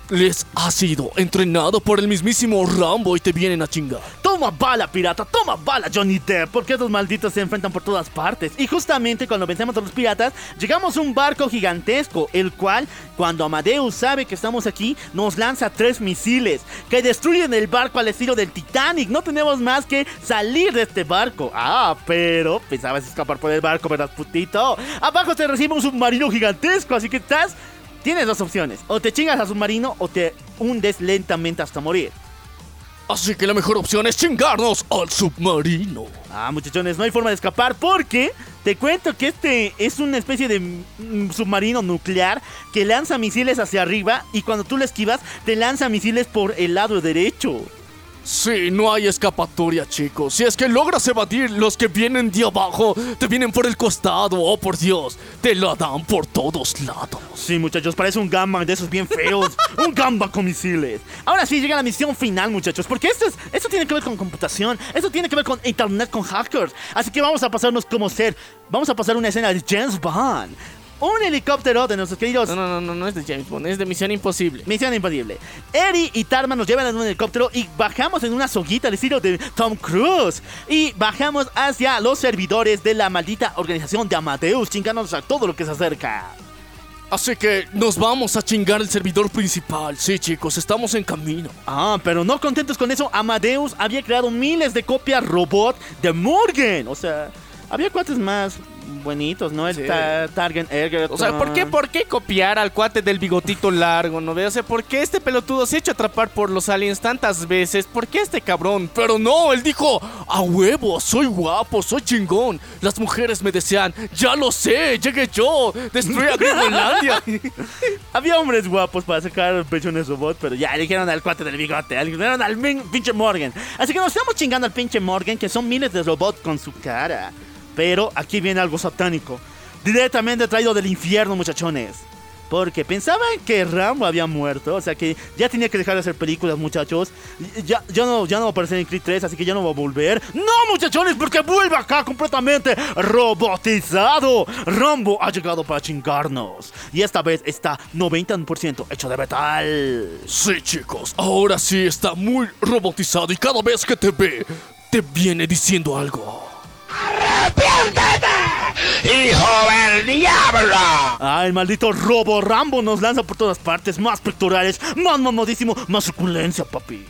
S1: Les ha sido entrenado por el mismísimo Rambo y te vienen a chingar.
S2: Toma bala, pirata, toma bala, Johnny Depp, porque estos malditos se enfrentan por todas partes. Y justamente cuando vencemos a los piratas, llegamos a un barco gigantesco, el cual, cuando Amadeus sabe que estamos aquí, nos lanza tres misiles que destruyen el barco al estilo del Titanic. No tenemos más que salir de este barco. Ah, pero pensabas escapar por el barco, ¿verdad, putito? Abajo te recibe un submarino gigantesco, así que estás. Tienes dos opciones: o te chingas al submarino o te hundes lentamente hasta morir.
S1: Así que la mejor opción es chingarnos al submarino.
S2: Ah, muchachones, no hay forma de escapar porque te cuento que este es una especie de mm, submarino nuclear que lanza misiles hacia arriba y cuando tú lo esquivas te lanza misiles por el lado derecho.
S1: Sí, no hay escapatoria, chicos. Si es que logras evadir los que vienen de abajo, te vienen por el costado, oh por Dios, te la dan por todos lados.
S2: Sí, muchachos, parece un gamba de esos bien feos. un gamba con misiles. Ahora sí llega la misión final, muchachos, porque esto, es, esto tiene que ver con computación, esto tiene que ver con internet, con hackers. Así que vamos a pasarnos como ser. Vamos a pasar una escena de James Bond. Un helicóptero de nuestros queridos
S1: No, no, no, no, no es de James Bond, es de Misión Imposible.
S2: Misión imposible. Eri y Tarman nos llevan en un helicóptero y bajamos en una soguita al estilo de Tom Cruise. Y bajamos hacia los servidores de la maldita organización de Amadeus, chingándonos a todo lo que se acerca.
S1: Así que nos vamos a chingar el servidor principal. Sí, chicos, estamos en camino.
S2: Ah, pero no contentos con eso, Amadeus había creado miles de copias robot de Morgan. O sea, había cuates más bonitos, ¿no? El
S1: Sí.
S2: ta- Target Egerton.
S1: O sea, ¿por qué, ¿por qué copiar al cuate del bigotito largo, no ve? O sea, ¿por qué este pelotudo se ha hecho atrapar por los aliens tantas veces? ¿Por qué este cabrón? Pero no, él dijo, a huevo, soy guapo, soy chingón. Las mujeres me desean, ya lo sé, llegué yo, destruí a Gringolandia.
S2: Había hombres guapos para sacar pensiones robot, pero ya eligieron al cuate del bigote, eligieron al min- pinche Morgan. Así que nos estamos chingando al pinche Morgan, que son miles de robots con su cara. Pero aquí viene algo satánico. Directamente traído del infierno, muchachones. Porque pensaban que Rambo había muerto, o sea que ya tenía que dejar de hacer películas, muchachos. Ya, no, ya no va a aparecer en Creed 3, así que ya no va a volver. ¡No, muchachones! Porque vuelve acá completamente robotizado. Rambo ha llegado para chingarnos. Y esta vez está 90% hecho de metal.
S1: Sí, chicos, ahora sí está muy robotizado y cada vez que te ve, te viene diciendo algo.
S6: ¡Hijo del diablo!
S2: Ah, el maldito robo Rambo nos lanza por todas partes. Más pectorales, más mamadísimo, más suculencia, papi.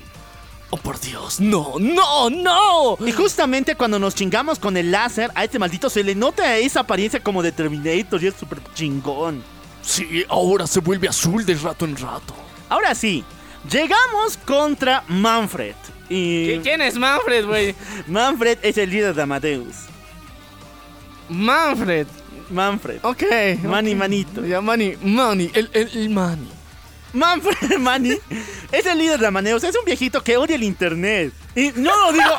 S1: Oh, por Dios, no, no, no.
S2: Y justamente cuando nos chingamos con el láser, a este maldito se le nota esa apariencia como de Terminator y es súper chingón.
S1: Sí, ahora se vuelve azul de rato en rato.
S2: Ahora sí, llegamos contra Manfred. Y
S1: ¿Quién es Manfred, güey?
S2: Manfred es el líder de Amadeus.
S1: Manfred.
S2: Manfred.
S1: Ok.
S2: Manny. Manito.
S1: Ya, Manny, Manny, el, el, el Manny.
S2: Manfred Manny es el líder de Amadeus. Es un viejito que odia el internet. Y no lo digo,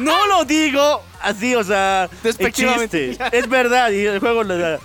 S2: no lo digo así, o sea, en
S1: Despectivamente.
S2: Es verdad, y el juego le da.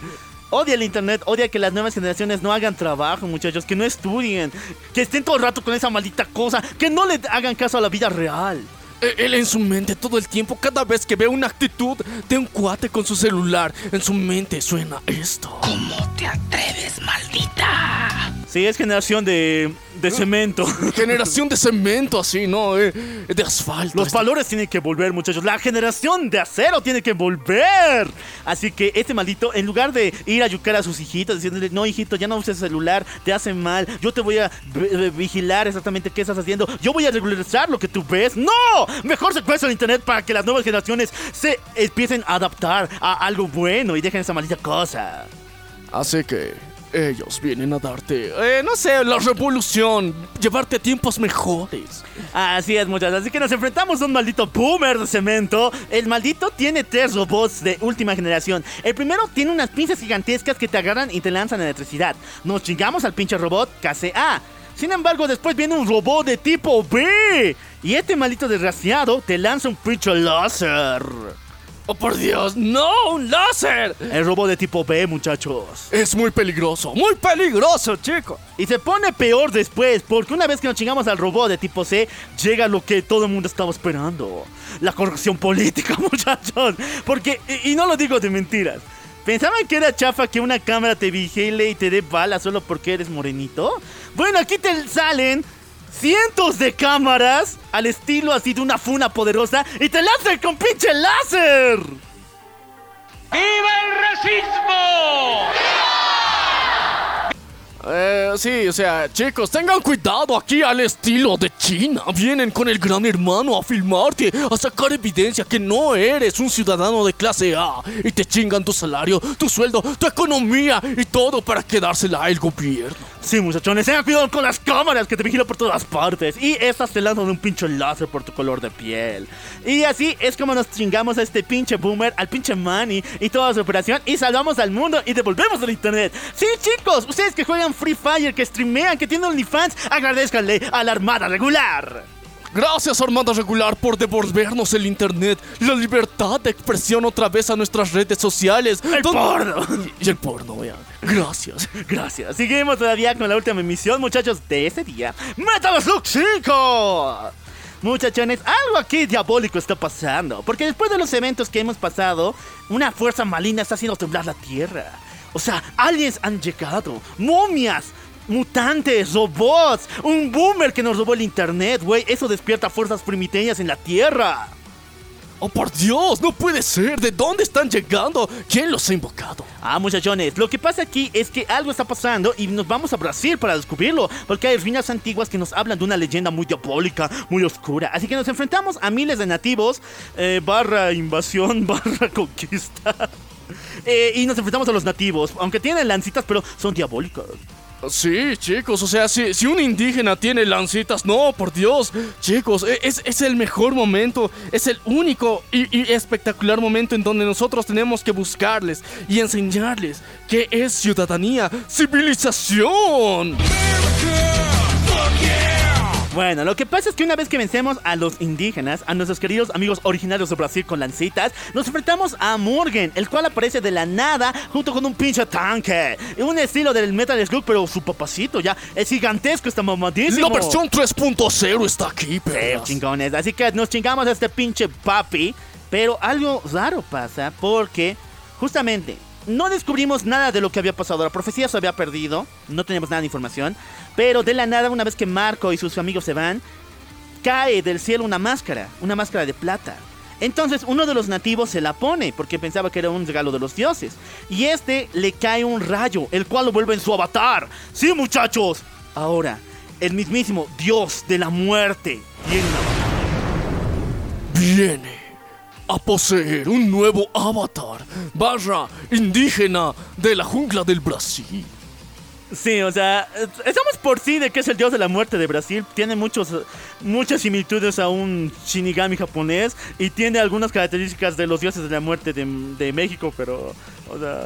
S2: Odia el internet, odia que las nuevas generaciones no hagan trabajo, muchachos, que no estudien, que estén todo el rato con esa maldita cosa, que no le hagan caso a la vida real.
S1: E- Él en su mente todo el tiempo, cada vez que ve una actitud de un cuate con su celular, en su mente suena esto.
S6: ¿Cómo te atreves, maldita?
S2: Sí, es generación de, de cemento.
S1: Generación de cemento, así, ¿no? Eh, de asfalto.
S2: Los valores tienen que volver, muchachos. La generación de acero tiene que volver. Así que este maldito, en lugar de ir a yucar a sus hijitos, diciéndole, no, hijito, ya no uses celular, te hace mal. Yo te voy a vigilar exactamente qué estás haciendo. Yo voy a regularizar lo que tú ves. ¡No! Mejor secuestra el internet para que las nuevas generaciones se empiecen a adaptar a algo bueno y dejen esa maldita cosa.
S1: Así que ellos vienen a darte, eh, no sé, la revolución, llevarte a tiempos mejores.
S2: Así es, muchachos. Así que nos enfrentamos a un maldito boomer de cemento. El maldito tiene tres robots de última generación. El primero tiene unas pinzas gigantescas que te agarran y te lanzan electricidad. Nos chingamos al pinche robot KCA. Sin embargo, después viene un robot de tipo B. Y este maldito desgraciado te lanza un pinche láser.
S1: ¡Oh, por Dios! ¡No! ¡Un láser!
S2: El robot de tipo B, muchachos.
S1: Es muy peligroso, muy peligroso, chico.
S2: Y se pone peor después, porque una vez que nos chingamos al robot de tipo C, llega lo que todo el mundo estaba esperando. La corrupción política, muchachos. Porque, y, y no lo digo de mentiras. ¿Pensaban que era chafa que una cámara te vigile y te dé balas solo porque eres morenito? Bueno, aquí te salen cientos de cámaras al estilo así de una funa poderosa y te lanzan con pinche láser.
S4: ¡Viva el racismo!
S1: Eh, sí, o sea, chicos, tengan cuidado aquí al estilo de China. Vienen con el gran hermano a filmarte, a sacar evidencia que no eres un ciudadano de clase A. Y te chingan tu salario, tu sueldo, tu economía y todo para quedársela el gobierno.
S2: Sí, muchachones, tengan cuidado con las cámaras que te vigilan por todas partes. Y estas te lanzan un pinche láser por tu color de piel. Y así es como nos chingamos a este pinche boomer, al pinche Manny y toda su operación. Y salvamos al mundo y devolvemos el internet. Sí, chicos, ustedes que juegan Free Fire, que streamean, que tienen OnlyFans, agradezcanle a la Armada Regular.
S1: Gracias, Armada Regular, por devolvernos el internet, la libertad de expresión otra vez a nuestras redes sociales.
S2: El
S1: Don-
S2: porno.
S1: Y el porno, vean. Gracias.
S2: Gracias. Seguimos todavía con la última emisión, muchachos, de este día. ¡Metal Slug 5! Muchachones, algo aquí diabólico está pasando. Porque después de los eventos que hemos pasado, una fuerza maligna está haciendo temblar la tierra. O sea, aliens han llegado, momias, mutantes, robots, un boomer que nos robó el internet, güey. Eso despierta fuerzas primiterias en la tierra.
S1: Oh, por Dios, no puede ser. ¿De dónde están llegando? ¿Quién los ha invocado?
S2: Ah, muchachones, lo que pasa aquí es que algo está pasando y nos vamos a Brasil para descubrirlo, porque hay ruinas antiguas que nos hablan de una leyenda muy diabólica, muy oscura. Así que nos enfrentamos a miles de nativos, eh, barra invasión, barra conquista. Eh, y nos enfrentamos a los nativos, aunque tienen lancitas, pero son diabólicos.
S1: Sí, chicos, o sea, si, si un indígena tiene lancitas, no, por Dios, chicos, e- es, es el mejor momento, es el único y, y espectacular momento en donde nosotros tenemos que buscarles y enseñarles qué es ciudadanía, civilización.
S2: Bueno, lo que pasa es que una vez que vencemos a los indígenas, a nuestros queridos amigos originarios de Brasil con lancitas, nos enfrentamos a Morgan, el cual aparece de la nada junto con un pinche tanque. Un estilo del Metal Slug, pero su papacito ya es gigantesco, está mamadísimo.
S1: La versión 3.0 está aquí, pero
S2: chingones. Así que nos chingamos a este pinche papi. Pero algo raro pasa porque justamente no descubrimos nada de lo que había pasado. La profecía se había perdido. No tenemos nada de información. Pero de la nada, una vez que Marco y sus amigos se van, cae del cielo una máscara. Una máscara de plata. Entonces uno de los nativos se la pone porque pensaba que era un regalo de los dioses. Y este le cae un rayo, el cual lo vuelve en su avatar. Sí, muchachos. Ahora, el mismísimo dios de la muerte tiene un avatar.
S1: viene a poseer un nuevo avatar, barra indígena de la jungla del Brasil.
S2: Sí, o sea, estamos por sí de que es el dios de la muerte de Brasil. Tiene muchos, muchas similitudes a un shinigami japonés y tiene algunas características de los dioses de la muerte de, de México, pero, o sea,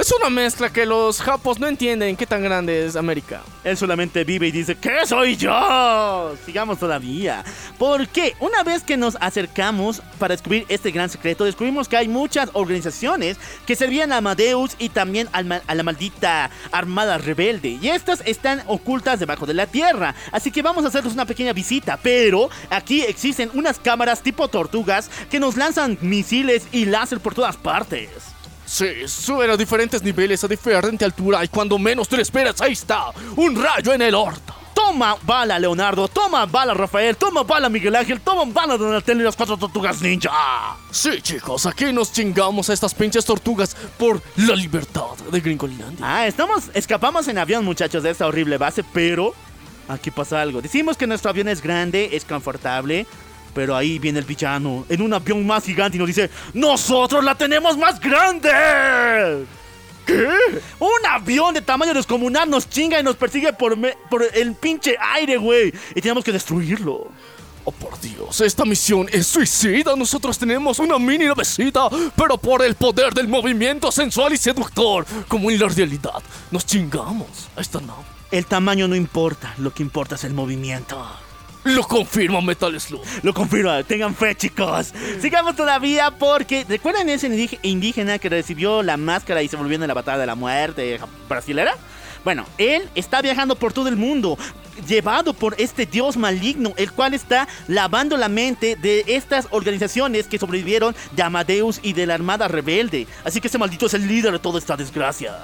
S1: Es una mezcla que los japos no entienden qué tan grande es América.
S2: él solamente vive y dice, ¿qué soy yo? Sigamos todavía. Porque una vez que nos acercamos para descubrir este gran secreto, descubrimos que hay muchas organizaciones que servían a Amadeus y también a la maldita Armada Rebelde. Y estas están ocultas debajo de la tierra. Así que vamos a hacerles una pequeña visita. Pero aquí existen unas cámaras tipo tortugas que nos lanzan misiles y láser por todas partes.
S1: Sí, suben a diferentes niveles, a diferente altura y cuando menos te lo esperas, ahí está, un rayo en el orto.
S2: Toma bala, Leonardo. Toma bala, Rafael. Toma bala, Miguel Ángel. Toma bala, Donatello y las cuatro tortugas ninja.
S1: Sí, chicos, aquí nos chingamos a estas pinches tortugas por la libertad de Gringolandia.
S2: Ah, estamos, escapamos en avión, muchachos, de esta horrible base, pero aquí pasa algo. Decimos que nuestro avión es grande, es confortable, pero ahí viene el villano en un avión más gigante y nos dice, ¡Nosotros la tenemos más grande! ¿Qué? Un avión de tamaño descomunal nos chinga y nos persigue por, me- por el pinche aire, güey. Y tenemos que destruirlo.
S1: Oh, por Dios, esta misión es suicida. Nosotros tenemos una mini navecita, pero por el poder del movimiento sensual y seductor, como en la realidad, nos chingamos a esta nave.
S2: El tamaño no importa, lo que importa es el movimiento.
S1: Lo confirma Metal Slug.
S2: Lo confirma, tengan fe, chicos. Sigamos todavía porque. ¿Recuerdan ese indígena- que recibió la máscara y se volvió en la batalla de la muerte brasilera? Bueno, él está viajando por todo el mundo, llevado por este dios maligno, el cual está lavando la mente de estas organizaciones que sobrevivieron de Amadeus y de la Armada Rebelde. Así que ese maldito es el líder de toda esta desgracia.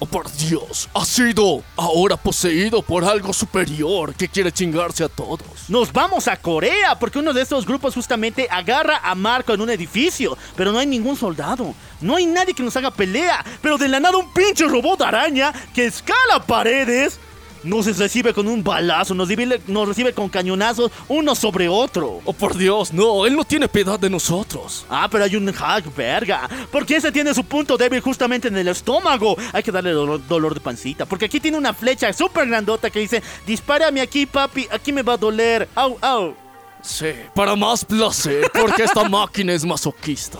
S1: Oh, por Dios, ha sido ahora poseído por algo superior que quiere chingarse a todos.
S2: Nos vamos a Corea porque uno de estos grupos justamente agarra a Marco en un edificio, pero no hay ningún soldado. No hay nadie que nos haga pelea, pero de la nada un pinche robot araña que escala paredes nos recibe con un balazo, nos recibe, nos recibe con cañonazos uno sobre otro.
S1: Oh, por Dios, no, él no tiene piedad de nosotros.
S2: Ah, pero hay un hack, verga. Porque ese tiene su punto débil justamente en el estómago. Hay que darle dolor, dolor de pancita. Porque aquí tiene una flecha súper grandota que dice: Dispárame aquí, papi. Aquí me va a doler. Au, au.
S1: Sí, para más placer, porque esta máquina es masoquista.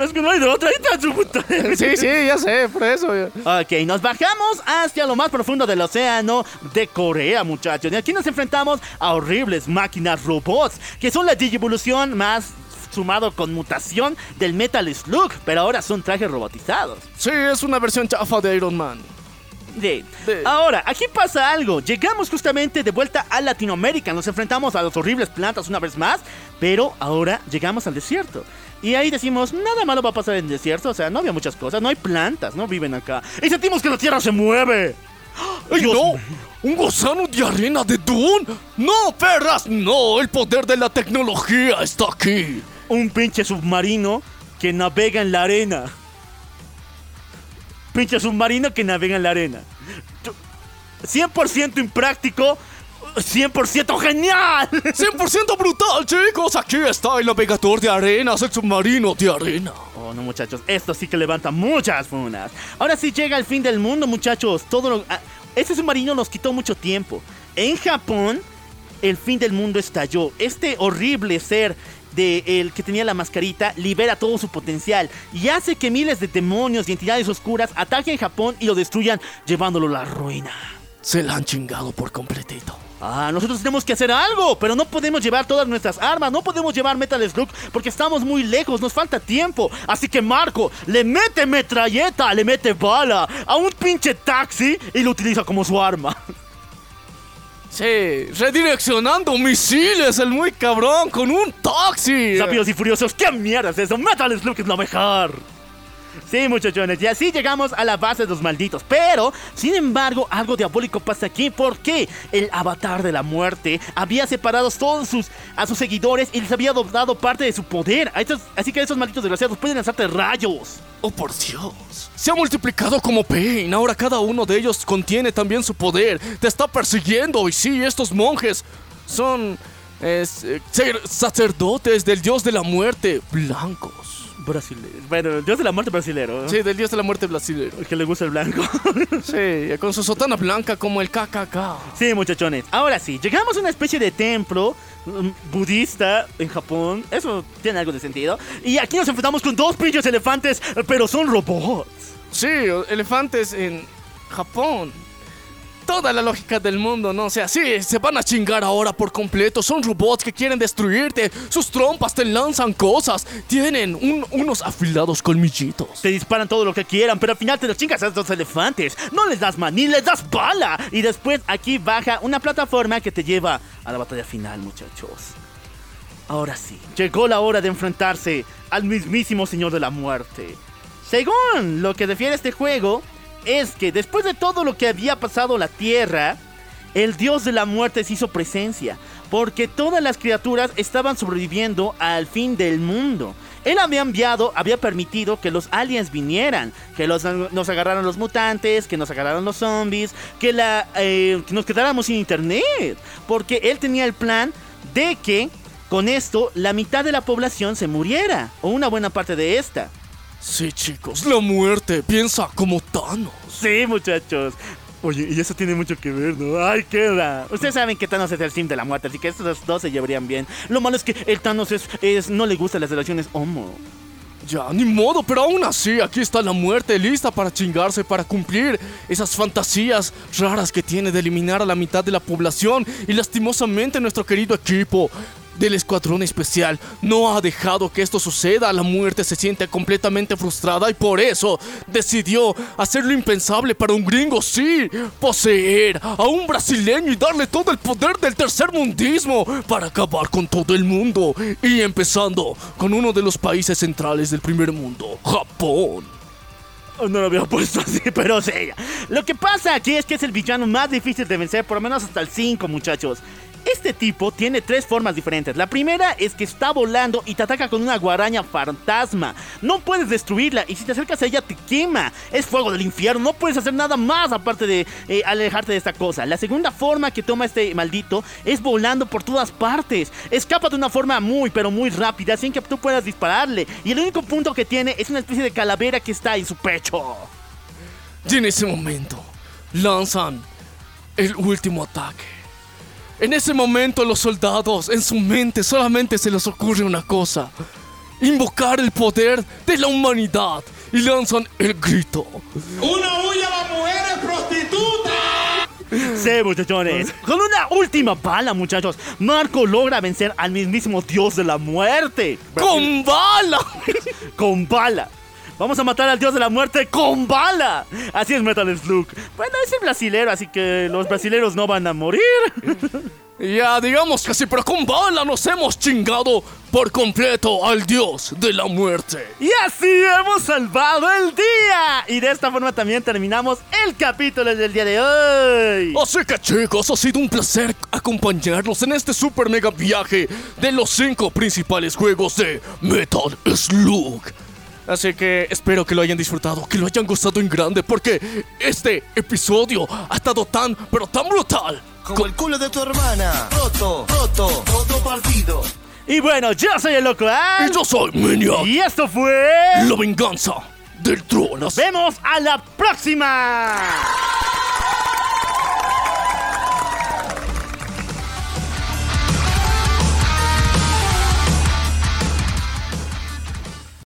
S2: Es que no hay de otra. Ahí está su puta.
S1: Sí, sí, ya sé, por eso.
S2: Ok, nos bajamos hacia lo más profundo del océano de Corea, muchachos. Y aquí nos enfrentamos a horribles máquinas robots, que son la digivolución más sumado con mutación del Metal Slug, pero ahora son trajes robotizados.
S1: Sí, es una versión chafa de Iron Man.
S2: Ahora, aquí pasa algo. Llegamos justamente de vuelta a Latinoamérica. Nos enfrentamos a los horribles plantas una vez más. Pero ahora llegamos al desierto. Y ahí decimos, nada malo va a pasar en el desierto. O sea, no había muchas cosas. No hay plantas, no viven acá. Y sentimos que la tierra se mueve.
S1: ¡Ay,
S2: Dios
S1: no! ¿Un gusano de arena de Dune? ¡No, perras! ¡No! El poder de la tecnología está aquí.
S2: Un pinche submarino que navega en la arena. Pinche submarino que navega en la arena. 100% impráctico. 100% genial.
S1: 100% brutal, chicos. Aquí está el navegador de arenas, el submarino de arena.
S2: Oh, no, muchachos, esto sí que levanta muchas funas. Ahora sí llega el fin del mundo, muchachos. Todo lo- ah, Este submarino nos quitó mucho tiempo. En Japón, el fin del mundo estalló. Este horrible ser de el que tenía la mascarita libera todo su potencial y hace que miles de demonios y entidades oscuras ataquen Japón y lo destruyan, llevándolo a la ruina.
S1: Se la han chingado por completito.
S2: Ah, nosotros tenemos que hacer algo, pero no podemos llevar todas nuestras armas, no podemos llevar Metal Slug porque estamos muy lejos, nos falta tiempo. Así que Marco le mete metralleta, le mete bala a un pinche taxi y lo utiliza como su arma.
S1: Redireccionando misiles, el muy cabrón, con un taxi.
S2: Rápidos y furiosos, ¿qué mierda es eso? Metal Slug es lo mejor. Sí, muchachones, y así llegamos a la base de los malditos. Pero, sin embargo, algo diabólico pasa aquí porque el avatar de la muerte había separado todos sus, a sus seguidores y les había dado parte de su poder. Estos- así que esos malditos desgraciados pueden lanzarte rayos.
S1: Oh, por Dios. Se ha multiplicado como Pain. Ahora cada uno de ellos contiene también su poder. Te está persiguiendo. Y sí, estos monjes son eh, sacerdotes del dios de la muerte, blancos.
S2: Brasileiro. Bueno, Dios de la muerte brasilero. ¿no?
S1: Sí, del dios de la muerte brasileño.
S2: El que le gusta el blanco.
S1: Sí, con su sotana blanca como el KKK.
S2: sí, muchachones. Ahora sí, llegamos a una especie de templo mm, budista en Japón. Eso tiene algo de sentido. Y aquí nos enfrentamos con dos pinches elefantes, pero son robots.
S1: Sí, elefantes en Japón. Toda la lógica del mundo, ¿no? O sea, sí, se van a chingar ahora por completo. Son robots que quieren destruirte. Sus trompas te lanzan cosas. Tienen un- unos afilados colmillitos.
S2: Te disparan todo lo que quieran, pero al final te los chingas a estos elefantes. No les das maní, les das bala. Y después aquí baja una plataforma que te lleva a la batalla final, muchachos. Ahora sí, llegó la hora de enfrentarse al mismísimo Señor de la Muerte. Según lo que refiere este juego, es que después de todo lo que había pasado la Tierra, el dios de la muerte se hizo presencia, porque todas las criaturas estaban sobreviviendo al fin del mundo. Él había enviado, había permitido que los aliens vinieran, que los, nos agarraran los mutantes, que nos agarraran los zombies, que, la, eh, que nos quedáramos sin internet, porque él tenía el plan de que con esto la mitad de la población se muriera, o una buena parte de esta.
S1: Sí, chicos, la muerte piensa como Thanos.
S2: Sí, muchachos. Oye, y eso tiene mucho que ver, ¿no? ¡Ay, queda! Ustedes saben que Thanos es el sim de la muerte, así que estos dos se llevarían bien. Lo malo es que el Thanos es, es no le gustan las relaciones homo.
S1: Ya, ni modo, pero aún así, aquí está la muerte lista para chingarse, para cumplir esas fantasías raras que tiene de eliminar a la mitad de la población y lastimosamente nuestro querido equipo del Escuadrón Especial no ha dejado que esto suceda. La muerte se siente completamente frustrada y por eso decidió hacer lo impensable para un gringo, sí, poseer a un brasileño y darle todo el poder del tercer mundismo para acabar con todo el mundo. Y empezando con uno de los países centrales del primer mundo, Japón.
S2: No lo había puesto así, pero sí. Lo que pasa aquí es que es el villano más difícil de vencer, por lo menos hasta el 5, muchachos. Este tipo tiene tres formas diferentes. La primera es que está volando y te ataca con una guaraña fantasma. No puedes destruirla y si te acercas a ella te quema. Es fuego del infierno. No puedes hacer nada más aparte de eh, alejarte de esta cosa. La segunda forma que toma este maldito es volando por todas partes. Escapa de una forma muy pero muy rápida sin que tú puedas dispararle. Y el único punto que tiene es una especie de calavera que está en su pecho.
S1: Y en ese momento lanzan el último ataque. En ese momento los soldados, en su mente solamente se les ocurre una cosa. Invocar el poder de la humanidad. Y lanzan el grito.
S6: ¡Una huya a las mujeres prostitutas!
S2: Sí, muchachones. Con una última bala, muchachos, Marco logra vencer al mismísimo dios de la muerte.
S1: ¡Con bala!
S2: con bala. Vamos a matar al dios de la muerte con bala. Así es Metal Slug. Bueno, es el brasilero, así que los brasileros no van a morir.
S1: Ya, digamos que sí, pero con bala nos hemos chingado por completo al dios de la muerte.
S2: Y así hemos salvado el día. Y de esta forma también terminamos el capítulo del día de hoy.
S1: Así que chicos, ha sido un placer acompañarlos en este super mega viaje de los cinco principales juegos de Metal Slug. Así que espero que lo hayan disfrutado, que lo hayan gustado en grande, porque este episodio ha estado tan, pero tan brutal.
S10: Como el culo de tu hermana. Roto, roto, roto partido.
S2: Y bueno, yo soy el loco Al.
S1: Y yo soy Minion.
S2: Y esto fue.
S1: La venganza del trono.
S2: Nos vemos a la próxima.